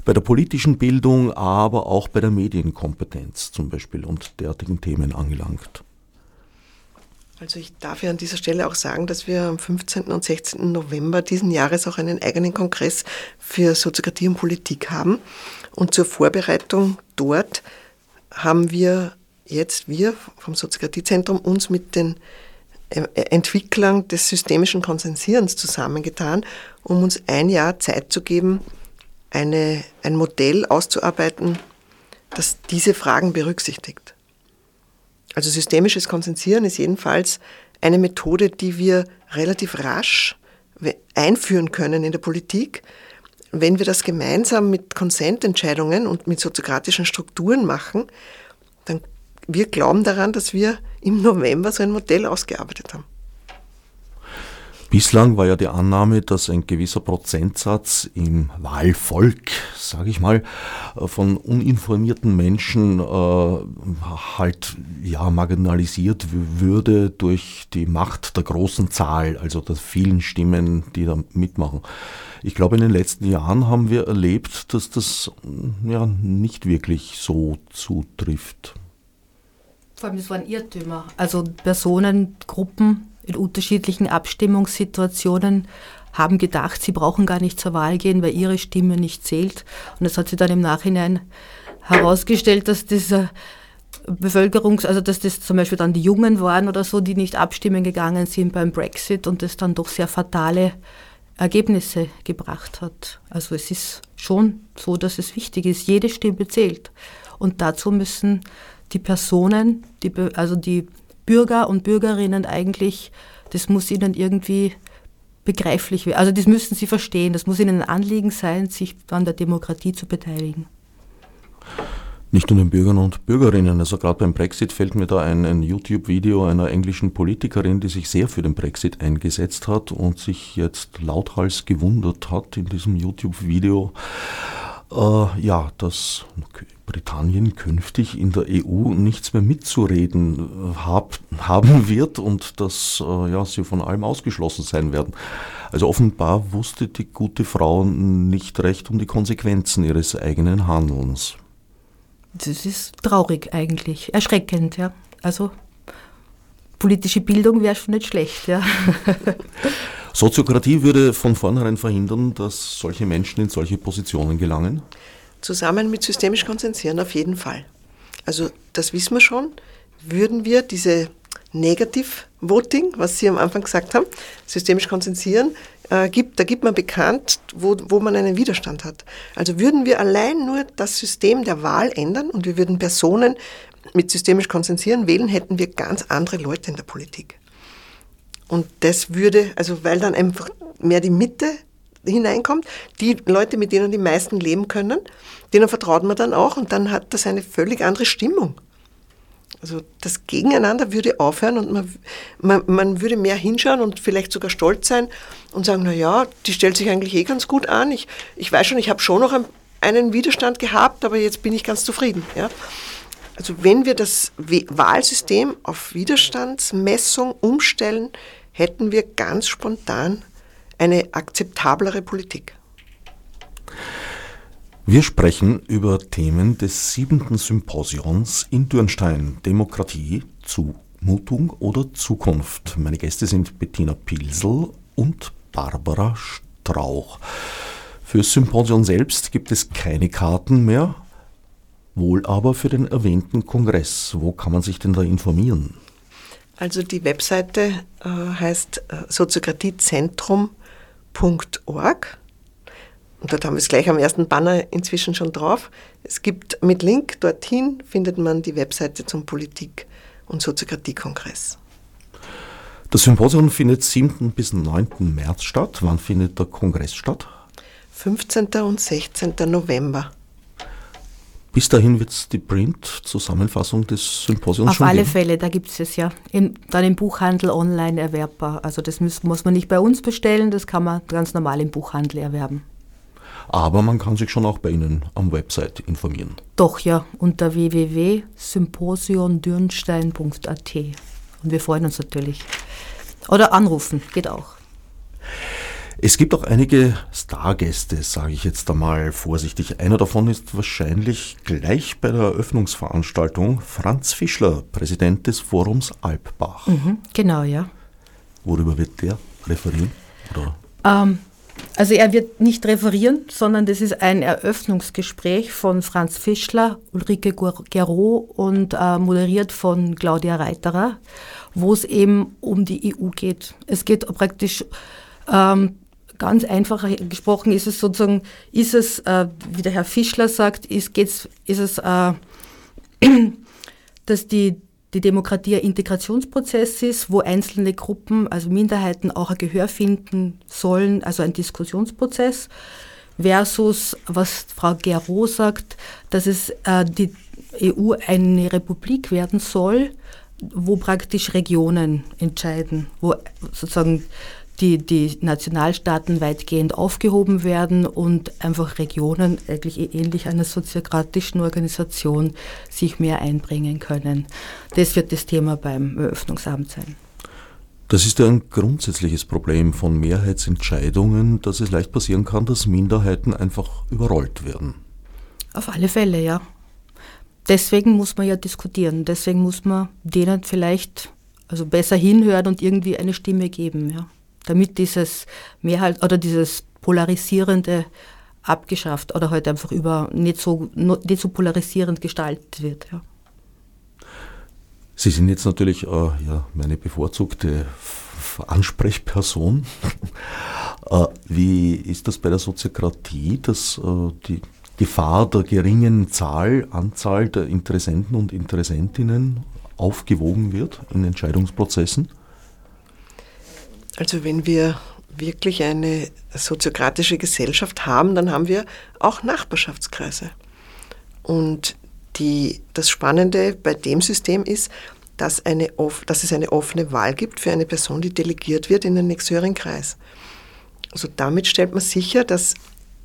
bei der politischen Bildung, aber auch bei der Medienkompetenz zum Beispiel und derartigen Themen angelangt. Also ich darf ja an dieser Stelle auch sagen, dass wir am 15. und 16. November diesen Jahres auch einen eigenen Kongress für Soziokratie und Politik haben. Und zur Vorbereitung dort haben wir jetzt, wir vom Soziokratiezentrum, uns mit den äh, Entwicklern des systemischen Konsensierens zusammengetan, um uns ein Jahr Zeit zu geben, eine, ein Modell auszuarbeiten, das diese Fragen berücksichtigt. Also systemisches Konsensieren ist jedenfalls eine Methode, die wir relativ rasch einführen können in der Politik, wenn wir das gemeinsam mit Konsententscheidungen und mit soziokratischen Strukturen machen, dann wir glauben daran, dass wir im November so ein Modell ausgearbeitet haben. Bislang war ja die Annahme, dass ein gewisser Prozentsatz im Wahlvolk, sage ich mal, von uninformierten Menschen äh, halt ja marginalisiert würde durch die Macht der großen Zahl, also der vielen Stimmen, die da mitmachen. Ich glaube, in den letzten Jahren haben wir erlebt, dass das ja nicht wirklich so zutrifft. Vor allem, das waren Irrtümer. Also Personengruppen in unterschiedlichen Abstimmungssituationen haben gedacht, sie brauchen gar nicht zur Wahl gehen, weil ihre Stimme nicht zählt. Und es hat sich dann im Nachhinein herausgestellt, dass dieser Bevölkerungs-, also dass das zum Beispiel dann die Jungen waren oder so, die nicht abstimmen gegangen sind beim Brexit und das dann doch sehr fatale Ergebnisse gebracht hat. Also es ist schon so, dass es wichtig ist, jede Stimme zählt. Und dazu müssen die Personen, die, also die Bürger und Bürgerinnen eigentlich, das muss ihnen irgendwie begreiflich werden. Also das müssen sie verstehen. Das muss ihnen ein Anliegen sein, sich an der Demokratie zu beteiligen. Nicht nur den Bürgern und Bürgerinnen. Also gerade beim Brexit fällt mir da ein, ein YouTube-Video einer englischen Politikerin, die sich sehr für den Brexit eingesetzt hat und sich jetzt lauthals gewundert hat in diesem YouTube-Video, ja, dass Britannien künftig in der EU nichts mehr mitzureden äh, hab, [laughs] haben wird und dass äh, ja, sie von allem ausgeschlossen sein werden. Also offenbar wusste die gute Frau nicht recht um die Konsequenzen ihres eigenen Handelns. Das ist traurig eigentlich, erschreckend, ja. Also politische Bildung wäre schon nicht schlecht, ja. [laughs] Soziokratie würde von vornherein verhindern, dass solche Menschen in solche Positionen gelangen? Zusammen mit systemisch konzentrieren auf jeden Fall. Also das wissen wir schon. Würden wir diese Negativ-Voting, was Sie am Anfang gesagt haben, systemisch konzentrieren, äh, gibt, da gibt man bekannt, wo, wo man einen Widerstand hat. Also würden wir allein nur das System der Wahl ändern und wir würden Personen mit systemisch konzentrieren wählen, hätten wir ganz andere Leute in der Politik. Und das würde, also weil dann einfach mehr die Mitte hineinkommt, die Leute, mit denen die meisten leben können, denen vertraut man dann auch und dann hat das eine völlig andere Stimmung. Also das Gegeneinander würde aufhören und man, man, man würde mehr hinschauen und vielleicht sogar stolz sein und sagen, na ja, die stellt sich eigentlich eh ganz gut an. Ich, ich weiß schon, ich habe schon noch einen Widerstand gehabt, aber jetzt bin ich ganz zufrieden. Ja? Also wenn wir das Wahlsystem auf Widerstandsmessung umstellen, hätten wir ganz spontan eine akzeptablere Politik. Wir sprechen über Themen des siebenten Symposions in Dürnstein, Demokratie, Zumutung oder Zukunft. Meine Gäste sind Bettina Pilsel und Barbara Strauch. Für das Symposion selbst gibt es keine Karten mehr, wohl aber für den erwähnten Kongress. Wo kann man sich denn da informieren? Also die Webseite äh, heißt äh, soziokratiezentrum.org. Und dort haben wir es gleich am ersten Banner inzwischen schon drauf. Es gibt mit Link dorthin findet man die Webseite zum Politik- und Soziokratie-Kongress. Das Symposium findet 7. bis 9. März statt. Wann findet der Kongress statt? 15. und 16. November. Bis dahin wird es die Print-Zusammenfassung des Symposiums Auf schon alle geben. Fälle, da gibt es es ja. Im, dann im Buchhandel online erwerbbar. Also das muss, muss man nicht bei uns bestellen, das kann man ganz normal im Buchhandel erwerben. Aber man kann sich schon auch bei Ihnen am Website informieren. Doch, ja, unter www.symposiondürnstein.at. Und wir freuen uns natürlich. Oder anrufen, geht auch. Es gibt auch einige Stargäste, sage ich jetzt einmal vorsichtig. Einer davon ist wahrscheinlich gleich bei der Eröffnungsveranstaltung Franz Fischler, Präsident des Forums Alpbach. Mhm, genau, ja. Worüber wird der referieren? Ähm, also er wird nicht referieren, sondern das ist ein Eröffnungsgespräch von Franz Fischler, Ulrike Gero und äh, moderiert von Claudia Reiterer, wo es eben um die EU geht. Es geht praktisch ähm, ganz einfach gesprochen ist es sozusagen, ist es, äh, wie der Herr Fischler sagt, ist, geht's, ist es, äh, [clears throat] dass die die Demokratie ein Integrationsprozess ist, wo einzelne Gruppen, also Minderheiten auch ein Gehör finden sollen, also ein Diskussionsprozess, versus was Frau Gero sagt, dass es äh, die EU eine Republik werden soll, wo praktisch Regionen entscheiden, wo sozusagen die, die Nationalstaaten weitgehend aufgehoben werden und einfach Regionen, eigentlich ähnlich einer soziokratischen Organisation, sich mehr einbringen können. Das wird das Thema beim Eröffnungsamt sein. Das ist ja ein grundsätzliches Problem von Mehrheitsentscheidungen, dass es leicht passieren kann, dass Minderheiten einfach überrollt werden. Auf alle Fälle, ja. Deswegen muss man ja diskutieren. Deswegen muss man denen vielleicht also besser hinhören und irgendwie eine Stimme geben, ja damit dieses Mehrheit oder dieses polarisierende abgeschafft oder halt einfach über nicht so, nicht so polarisierend gestaltet wird. Ja. Sie sind jetzt natürlich äh, ja, meine bevorzugte Ansprechperson. [laughs] äh, wie ist das bei der Soziokratie, dass äh, die Gefahr der geringen Zahl, Anzahl der Interessenten und Interessentinnen aufgewogen wird in Entscheidungsprozessen? Also wenn wir wirklich eine soziokratische Gesellschaft haben, dann haben wir auch Nachbarschaftskreise. Und die, das Spannende bei dem System ist, dass, eine, dass es eine offene Wahl gibt für eine Person, die delegiert wird in den nächsthöheren Kreis. Also damit stellt man sicher, dass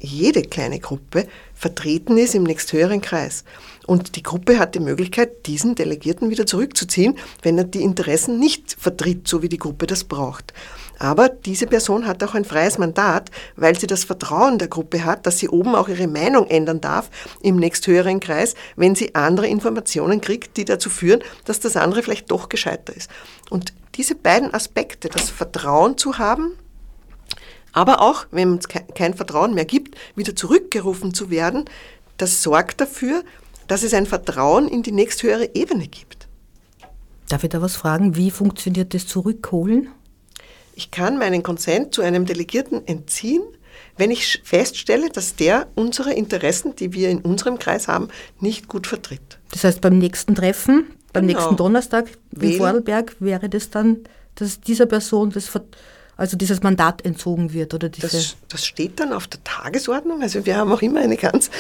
jede kleine Gruppe vertreten ist im nächsthöheren Kreis. Und die Gruppe hat die Möglichkeit, diesen Delegierten wieder zurückzuziehen, wenn er die Interessen nicht vertritt, so wie die Gruppe das braucht. Aber diese Person hat auch ein freies Mandat, weil sie das Vertrauen der Gruppe hat, dass sie oben auch ihre Meinung ändern darf im nächsthöheren Kreis, wenn sie andere Informationen kriegt, die dazu führen, dass das andere vielleicht doch gescheiter ist. Und diese beiden Aspekte, das Vertrauen zu haben, aber auch, wenn es kein Vertrauen mehr gibt, wieder zurückgerufen zu werden, das sorgt dafür, dass es ein Vertrauen in die nächsthöhere Ebene gibt. Darf ich da was fragen? Wie funktioniert das Zurückholen? Ich kann meinen Konsent zu einem Delegierten entziehen, wenn ich feststelle, dass der unsere Interessen, die wir in unserem Kreis haben, nicht gut vertritt. Das heißt, beim nächsten Treffen, beim genau. nächsten Donnerstag in Vorarlberg wäre das dann, dass dieser Person das also dieses Mandat entzogen wird oder diese das, das steht dann auf der Tagesordnung. Also wir haben auch immer eine ganz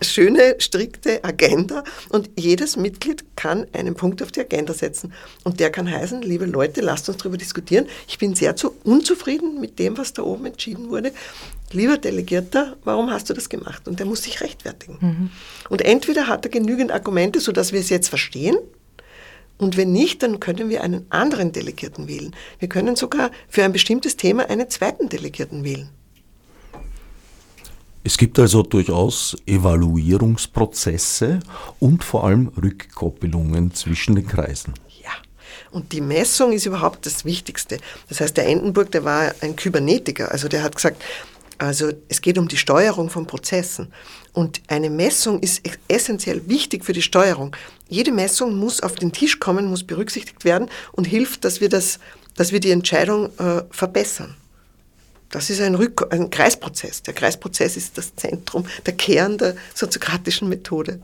schöne, strikte Agenda und jedes Mitglied kann einen Punkt auf die Agenda setzen. Und der kann heißen, liebe Leute, lasst uns darüber diskutieren. Ich bin sehr zu unzufrieden mit dem, was da oben entschieden wurde. Lieber Delegierter, warum hast du das gemacht? Und der muss sich rechtfertigen. Mhm. Und entweder hat er genügend Argumente, sodass wir es jetzt verstehen, und wenn nicht, dann können wir einen anderen Delegierten wählen. Wir können sogar für ein bestimmtes Thema einen zweiten Delegierten wählen. Es gibt also durchaus Evaluierungsprozesse und vor allem Rückkoppelungen zwischen den Kreisen. Ja, und die Messung ist überhaupt das Wichtigste. Das heißt, der Endenburg, der war ein Kybernetiker, also der hat gesagt, also es geht um die Steuerung von Prozessen. Und eine Messung ist essentiell wichtig für die Steuerung. Jede Messung muss auf den Tisch kommen, muss berücksichtigt werden und hilft, dass wir, das, dass wir die Entscheidung äh, verbessern. Das ist ein, Rück ein Kreisprozess. Der Kreisprozess ist das Zentrum, der Kern der soziokratischen Methode.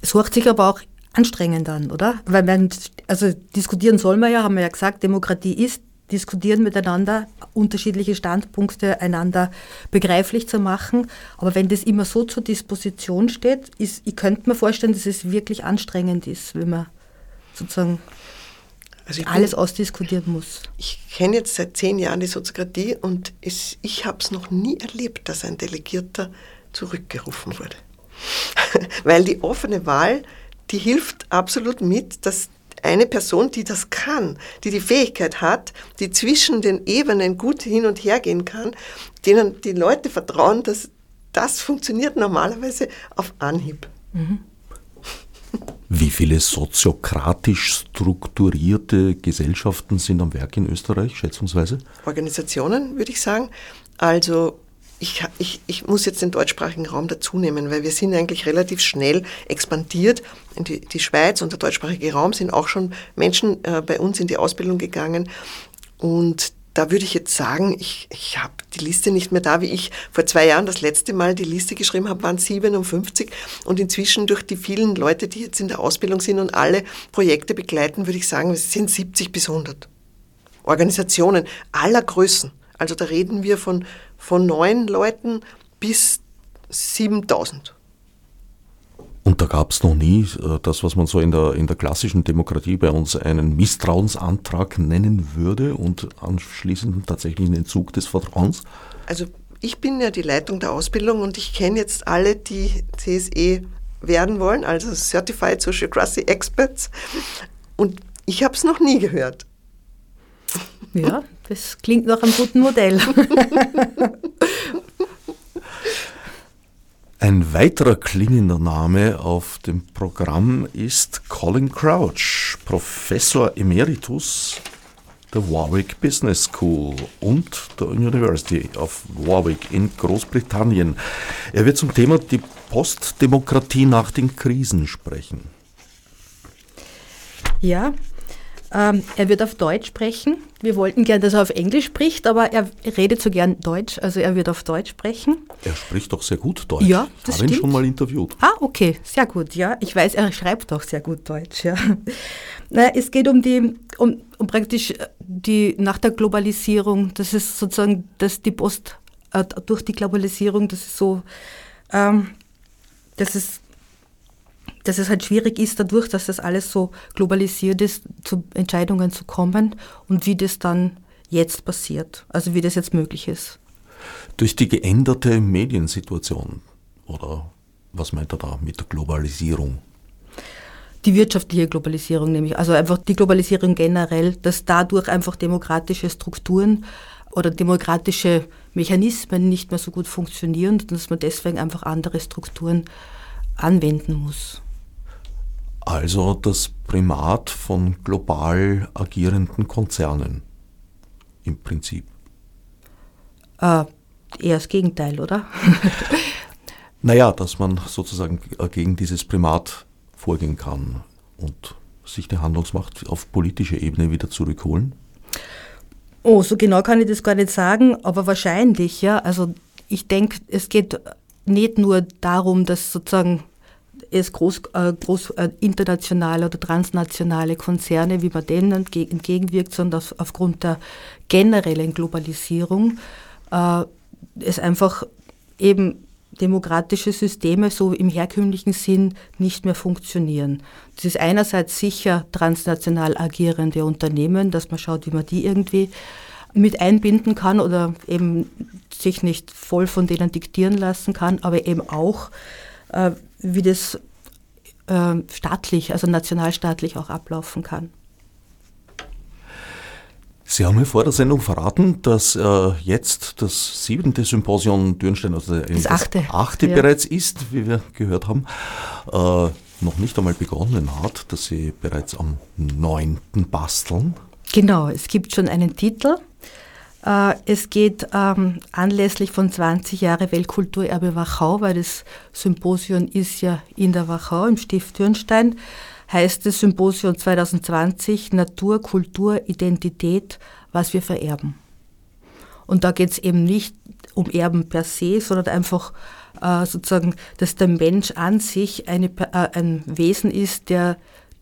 Es hört sich aber auch anstrengend an, oder? Weil man, also diskutieren soll man ja, haben wir ja gesagt, Demokratie ist diskutieren miteinander, unterschiedliche Standpunkte einander begreiflich zu machen. Aber wenn das immer so zur Disposition steht, ist, ich könnte mir vorstellen, dass es wirklich anstrengend ist, wenn man sozusagen also alles bin, ausdiskutieren muss. Ich kenne jetzt seit zehn Jahren die Soziokratie und es, ich habe es noch nie erlebt, dass ein Delegierter zurückgerufen wurde. [laughs] Weil die offene Wahl, die hilft absolut mit, dass eine Person, die das kann, die die Fähigkeit hat, die zwischen den Ebenen gut hin und her gehen kann, denen die Leute vertrauen, dass das funktioniert normalerweise auf Anhieb. Mhm. Wie viele soziokratisch strukturierte Gesellschaften sind am Werk in Österreich, schätzungsweise? Organisationen, würde ich sagen. Also ich, ich, ich muss jetzt den deutschsprachigen Raum dazu nehmen, weil wir sind eigentlich relativ schnell expandiert. In die, die Schweiz und der deutschsprachige Raum sind auch schon Menschen äh, bei uns in die Ausbildung gegangen. Und da würde ich jetzt sagen, ich, ich habe die Liste nicht mehr da, wie ich vor zwei Jahren das letzte Mal die Liste geschrieben habe, waren 57 und inzwischen durch die vielen Leute, die jetzt in der Ausbildung sind und alle Projekte begleiten, würde ich sagen, es sind 70 bis 100 Organisationen aller Größen. Also da reden wir von, von neun Leuten bis 7000. Und da gab es noch nie äh, das, was man so in der, in der klassischen Demokratie bei uns einen Misstrauensantrag nennen würde und anschließend tatsächlich einen Entzug des Vertrauens? Also ich bin ja die Leitung der Ausbildung und ich kenne jetzt alle, die CSE werden wollen, also Certified Social Sociocracy Experts. Und ich habe es noch nie gehört. Ja, das klingt nach einem guten Modell. [laughs] Ein weiterer klingender Name auf dem Programm ist Colin Crouch, Professor Emeritus der Warwick Business School und der University of Warwick in Großbritannien. Er wird zum Thema die Postdemokratie nach den Krisen sprechen. Ja, ähm, er wird auf Deutsch sprechen. Wir wollten gern, dass er auf Englisch spricht, aber er redet so gern Deutsch, also er wird auf Deutsch sprechen. Er spricht doch sehr gut Deutsch. Ja, das ich habe ihn schon mal interviewt. Ah, okay, sehr gut, ja. Ich weiß, er schreibt auch sehr gut Deutsch, ja. Na, es geht um die, um, um praktisch die, nach der Globalisierung, das ist sozusagen, dass die Post, äh, durch die Globalisierung, das ist so, ähm, das ist dass es halt schwierig ist, dadurch, dass das alles so globalisiert ist, zu Entscheidungen zu kommen und wie das dann jetzt passiert, also wie das jetzt möglich ist. Durch die geänderte Mediensituation oder was meint er da mit der Globalisierung? Die wirtschaftliche Globalisierung nämlich, also einfach die Globalisierung generell, dass dadurch einfach demokratische Strukturen oder demokratische Mechanismen nicht mehr so gut funktionieren und dass man deswegen einfach andere Strukturen anwenden muss. Also das Primat von global agierenden Konzernen im Prinzip. Äh, eher das Gegenteil, oder? [laughs] naja, dass man sozusagen gegen dieses Primat vorgehen kann und sich die Handlungsmacht auf politischer Ebene wieder zurückholen? Oh, so genau kann ich das gar nicht sagen, aber wahrscheinlich, ja. Also ich denke, es geht nicht nur darum, dass sozusagen es groß, äh, groß äh, internationale oder transnationale Konzerne, wie man denen entgegenwirkt, sondern auf, aufgrund der generellen Globalisierung äh, es einfach eben demokratische Systeme so im herkömmlichen Sinn nicht mehr funktionieren. Das ist einerseits sicher transnational agierende Unternehmen, dass man schaut, wie man die irgendwie mit einbinden kann oder eben sich nicht voll von denen diktieren lassen kann, aber eben auch äh, wie das äh, staatlich, also nationalstaatlich auch ablaufen kann. Sie haben mir vor der Sendung verraten, dass äh, jetzt das siebente Symposium Dürnstein, also das achte, das achte ja. bereits ist, wie wir gehört haben, äh, noch nicht einmal begonnen hat, dass Sie bereits am neunten basteln. Genau, es gibt schon einen Titel. Äh, es geht ähm, anlässlich von 20 Jahre Weltkulturerbe Wachau, weil das Symposium ist ja in der Wachau im Stift Dürnstein, heißt das Symposium 2020 Natur, Kultur, Identität, was wir vererben. Und da geht es eben nicht um Erben per se, sondern einfach äh, sozusagen, dass der Mensch an sich eine, äh, ein Wesen ist, der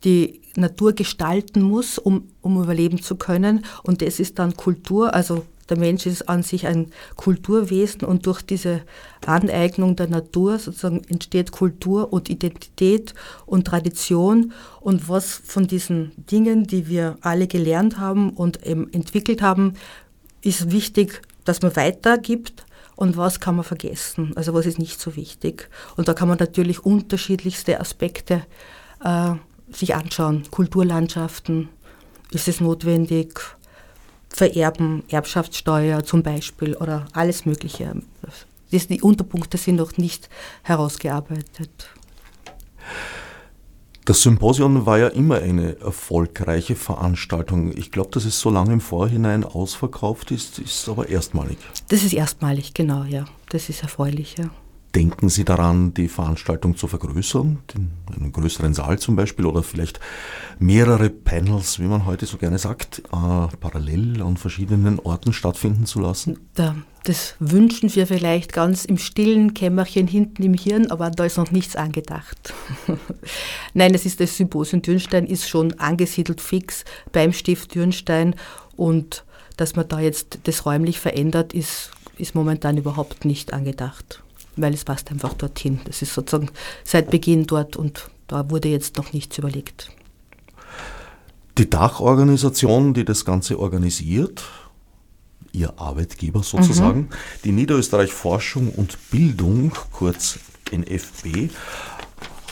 die Natur gestalten muss, um, um überleben zu können. Und das ist dann Kultur, also der Mensch ist an sich ein Kulturwesen und durch diese Aneignung der Natur sozusagen entsteht Kultur und Identität und Tradition und was von diesen Dingen, die wir alle gelernt haben und entwickelt haben, ist wichtig, dass man weitergibt und was kann man vergessen, also was ist nicht so wichtig. Und da kann man natürlich unterschiedlichste Aspekte äh, sich anschauen. Kulturlandschaften, ist es notwendig? Vererben, Erbschaftssteuer zum Beispiel oder alles Mögliche. Die Unterpunkte sind noch nicht herausgearbeitet. Das Symposium war ja immer eine erfolgreiche Veranstaltung. Ich glaube, dass es so lange im Vorhinein ausverkauft ist, ist aber erstmalig. Das ist erstmalig, genau, ja. Das ist erfreulich, ja. Denken Sie daran, die Veranstaltung zu vergrößern, in einen größeren Saal zum Beispiel oder vielleicht mehrere Panels, wie man heute so gerne sagt, äh, parallel an verschiedenen Orten stattfinden zu lassen? Da, das wünschen wir vielleicht ganz im stillen Kämmerchen hinten im Hirn, aber da ist noch nichts angedacht. [laughs] Nein, es ist das Symposium Dürnstein ist schon angesiedelt fix beim Stift Dürnstein und dass man da jetzt das räumlich verändert, ist, ist momentan überhaupt nicht angedacht weil es passt einfach dorthin. Das ist sozusagen seit Beginn dort und da wurde jetzt noch nichts überlegt. Die Dachorganisation, die das Ganze organisiert, Ihr Arbeitgeber sozusagen, mhm. die Niederösterreich Forschung und Bildung, kurz NFB,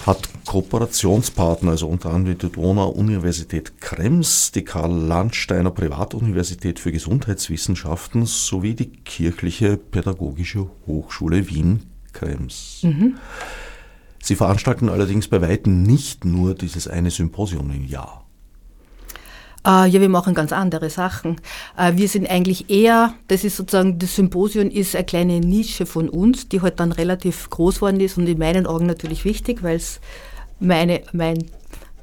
hat Kooperationspartner, also unter anderem die Donau-Universität Krems, die Karl-Landsteiner Privatuniversität für Gesundheitswissenschaften sowie die Kirchliche Pädagogische Hochschule Wien Krems. Mhm. Sie veranstalten allerdings bei weitem nicht nur dieses eine Symposium im Jahr. Uh, ja, wir machen ganz andere Sachen. Uh, wir sind eigentlich eher, das ist sozusagen, das Symposium ist eine kleine Nische von uns, die halt dann relativ groß worden ist und in meinen Augen natürlich wichtig, weil es meine, mein,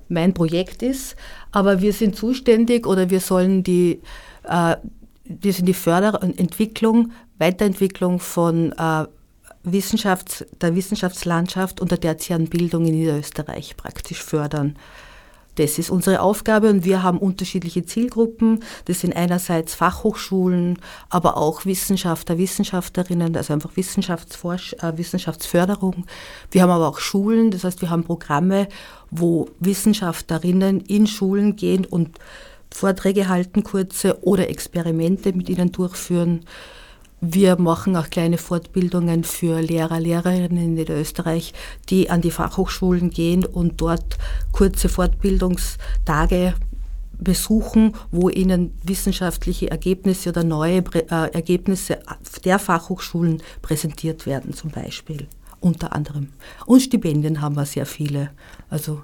mein Projekt ist. Aber wir sind zuständig oder wir sollen die, uh, wir sind die Förderentwicklung, Weiterentwicklung von Wissenschafts-, der Wissenschaftslandschaft und der tertiären Bildung in Niederösterreich praktisch fördern. Das ist unsere Aufgabe und wir haben unterschiedliche Zielgruppen. Das sind einerseits Fachhochschulen, aber auch Wissenschaftler, Wissenschaftlerinnen, also einfach Wissenschaftsforsch äh, Wissenschaftsförderung. Wir haben aber auch Schulen, das heißt, wir haben Programme, wo Wissenschaftlerinnen in Schulen gehen und Vorträge halten, kurze oder Experimente mit ihnen durchführen. Wir machen auch kleine Fortbildungen für Lehrer, Lehrerinnen in Niederösterreich, die an die Fachhochschulen gehen und dort kurze Fortbildungstage besuchen, wo ihnen wissenschaftliche Ergebnisse oder neue äh, Ergebnisse der Fachhochschulen präsentiert werden, zum Beispiel, unter anderem. Und Stipendien haben wir sehr viele. Also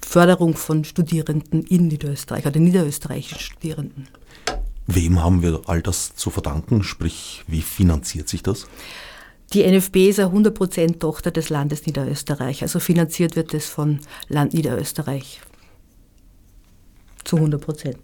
Förderung von Studierenden in Niederösterreich oder niederösterreichischen Studierenden. Wem haben wir all das zu verdanken? Sprich, wie finanziert sich das? Die NFB ist eine 100% Tochter des Landes Niederösterreich. Also finanziert wird es von Land Niederösterreich. Zu 100%.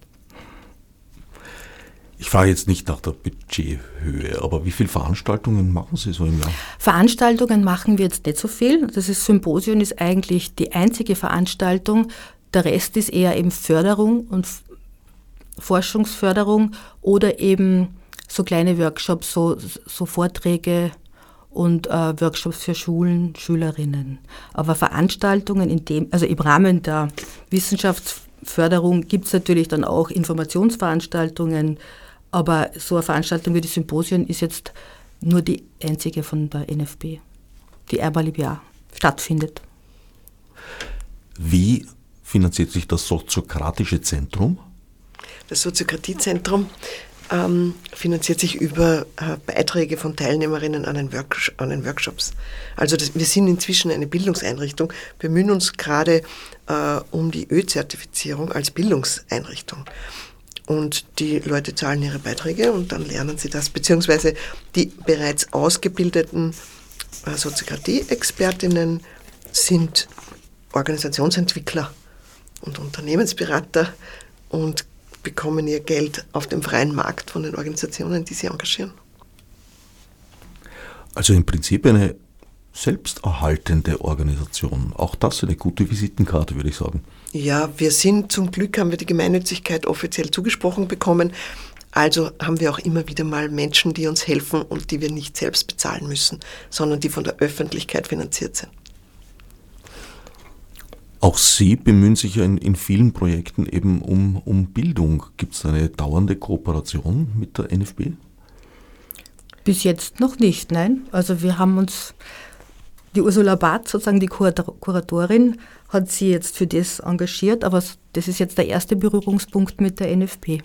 Ich frage jetzt nicht nach der Budgethöhe, aber wie viele Veranstaltungen machen Sie so im Jahr? Veranstaltungen machen wir jetzt nicht so viel. Das ist Symposium ist eigentlich die einzige Veranstaltung. Der Rest ist eher eben Förderung und Forschungsförderung oder eben so kleine Workshops, so, so Vorträge und äh, Workshops für Schulen, Schülerinnen. Aber Veranstaltungen in dem, also im Rahmen der Wissenschaftsförderung gibt es natürlich dann auch Informationsveranstaltungen, aber so eine Veranstaltung wie die Symposien ist jetzt nur die einzige von der NFB, die einmal im Jahr stattfindet. Wie finanziert sich das soziokratische Zentrum? Das Soziokratiezentrum ähm, finanziert sich über äh, Beiträge von Teilnehmerinnen an den, Work an den Workshops. Also das, wir sind inzwischen eine Bildungseinrichtung, bemühen uns gerade äh, um die Ö-Zertifizierung als Bildungseinrichtung. Und die Leute zahlen ihre Beiträge und dann lernen sie das, beziehungsweise die bereits ausgebildeten äh, Soziokratie-Expertinnen sind Organisationsentwickler und Unternehmensberater und bekommen ihr Geld auf dem freien Markt von den Organisationen, die sie engagieren. Also im Prinzip eine selbsterhaltende Organisation. Auch das eine gute Visitenkarte, würde ich sagen. Ja, wir sind zum Glück, haben wir die Gemeinnützigkeit offiziell zugesprochen bekommen. Also haben wir auch immer wieder mal Menschen, die uns helfen und die wir nicht selbst bezahlen müssen, sondern die von der Öffentlichkeit finanziert sind. Auch Sie bemühen sich ja in, in vielen Projekten eben um, um Bildung. Gibt es eine dauernde Kooperation mit der NFB? Bis jetzt noch nicht, nein. Also wir haben uns, die Ursula Barth, sozusagen die Kuratorin, hat sie jetzt für das engagiert, aber das ist jetzt der erste Berührungspunkt mit der NFB.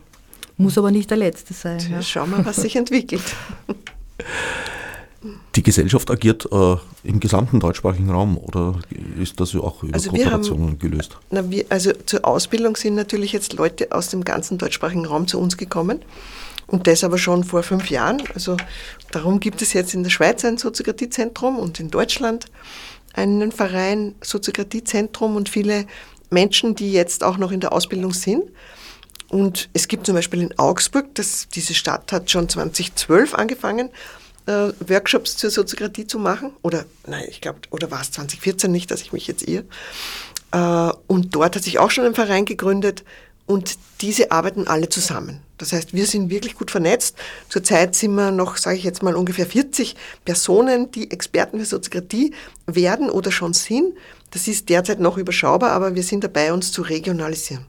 Muss aber nicht der letzte sein. Ja. Schauen wir, was sich entwickelt. [laughs] Die Gesellschaft agiert äh, im gesamten deutschsprachigen Raum oder ist das auch über also Kooperationen haben, gelöst? Na, wir, also zur Ausbildung sind natürlich jetzt Leute aus dem ganzen deutschsprachigen Raum zu uns gekommen Und das aber schon vor fünf Jahren. Also darum gibt es jetzt in der Schweiz ein Soziokratiezentrum und in Deutschland einen Verein Soziokratiezentrum und viele Menschen, die jetzt auch noch in der Ausbildung sind. Und es gibt zum Beispiel in Augsburg, das, diese Stadt hat schon 2012 angefangen, äh, Workshops zur Soziokratie zu machen. Oder, nein, ich glaube, oder war es 2014 nicht, dass ich mich jetzt irre. Äh, und dort hat sich auch schon ein Verein gegründet und diese arbeiten alle zusammen. Das heißt, wir sind wirklich gut vernetzt. Zurzeit sind wir noch, sage ich jetzt mal, ungefähr 40 Personen, die Experten für Soziokratie werden oder schon sind. Das ist derzeit noch überschaubar, aber wir sind dabei, uns zu regionalisieren.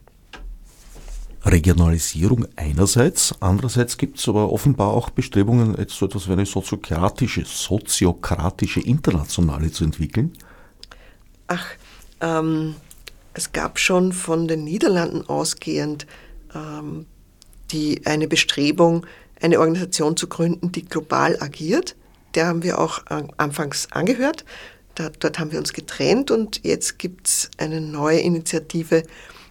Regionalisierung einerseits, andererseits gibt es aber offenbar auch Bestrebungen, jetzt so etwas wie eine soziokratische, soziokratische Internationale zu entwickeln. Ach, ähm, es gab schon von den Niederlanden ausgehend ähm, die, eine Bestrebung, eine Organisation zu gründen, die global agiert. Der haben wir auch anfangs angehört. Da, dort haben wir uns getrennt und jetzt gibt es eine neue Initiative,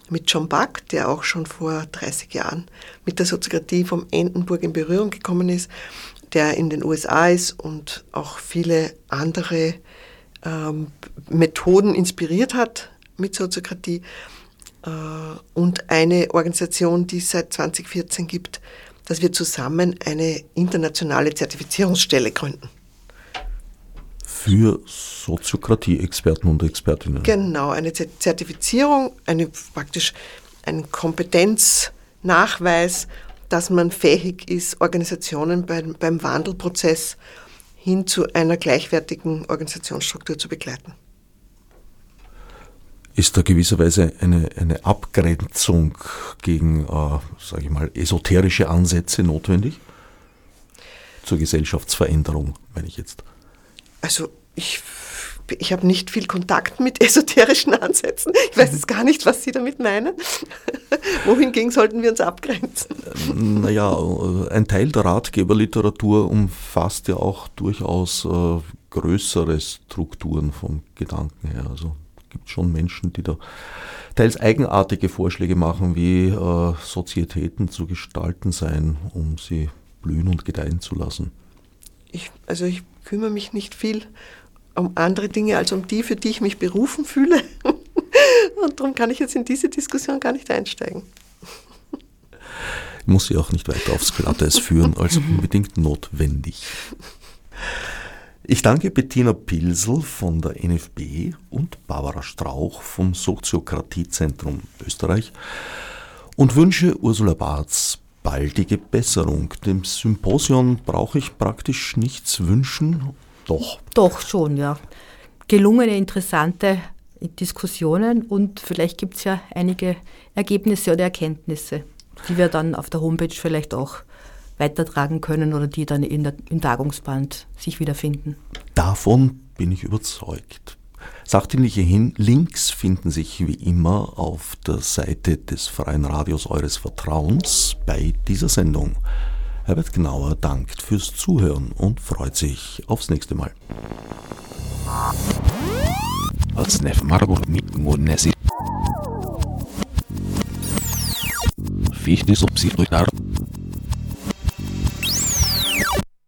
mit John Buck, der auch schon vor 30 Jahren mit der Soziokratie vom Endenburg in Berührung gekommen ist, der in den USA ist und auch viele andere ähm, Methoden inspiriert hat mit Soziokratie. Äh, und eine Organisation, die es seit 2014 gibt, dass wir zusammen eine internationale Zertifizierungsstelle gründen für Soziokratie-Experten und Expertinnen. Genau, eine Zertifizierung, eine praktisch ein Kompetenznachweis, dass man fähig ist, Organisationen beim, beim Wandelprozess hin zu einer gleichwertigen Organisationsstruktur zu begleiten. Ist da gewisserweise eine, eine Abgrenzung gegen, äh, sage ich mal, esoterische Ansätze notwendig? Zur Gesellschaftsveränderung, meine ich jetzt. Also ich, ich habe nicht viel Kontakt mit [laughs] esoterischen Ansätzen. Ich weiß jetzt gar nicht, was Sie damit meinen. [laughs] Wohingegen sollten wir uns abgrenzen? Naja, ein Teil der Ratgeberliteratur umfasst ja auch durchaus äh, größere Strukturen vom Gedanken her. Also es gibt schon Menschen, die da teils eigenartige Vorschläge machen, wie äh, Sozietäten zu gestalten seien, um sie blühen und gedeihen zu lassen. Ich, also ich kümmere mich nicht viel um andere Dinge als um die, für die ich mich berufen fühle. [laughs] Und darum kann ich jetzt in diese Diskussion gar nicht einsteigen. Ich muss sie auch nicht weiter aufs Glatteis führen, als unbedingt notwendig. Ich danke Bettina Pilsel von der NFB und Barbara Strauch vom Soziokratiezentrum Österreich und wünsche Ursula Barz baldige Besserung. Dem Symposion brauche ich praktisch nichts wünschen. Doch. Doch schon, ja. Gelungene, interessante Diskussionen und vielleicht gibt es ja einige Ergebnisse oder Erkenntnisse, die wir dann auf der Homepage vielleicht auch weitertragen können oder die dann in der, im Tagungsband sich wiederfinden. Davon bin ich überzeugt. Sachdienliche Links finden sich wie immer auf der Seite des Freien Radios eures Vertrauens bei dieser Sendung. Herbert Gnauer dankt fürs Zuhören und freut sich aufs nächste Mal. Fichte subsidiar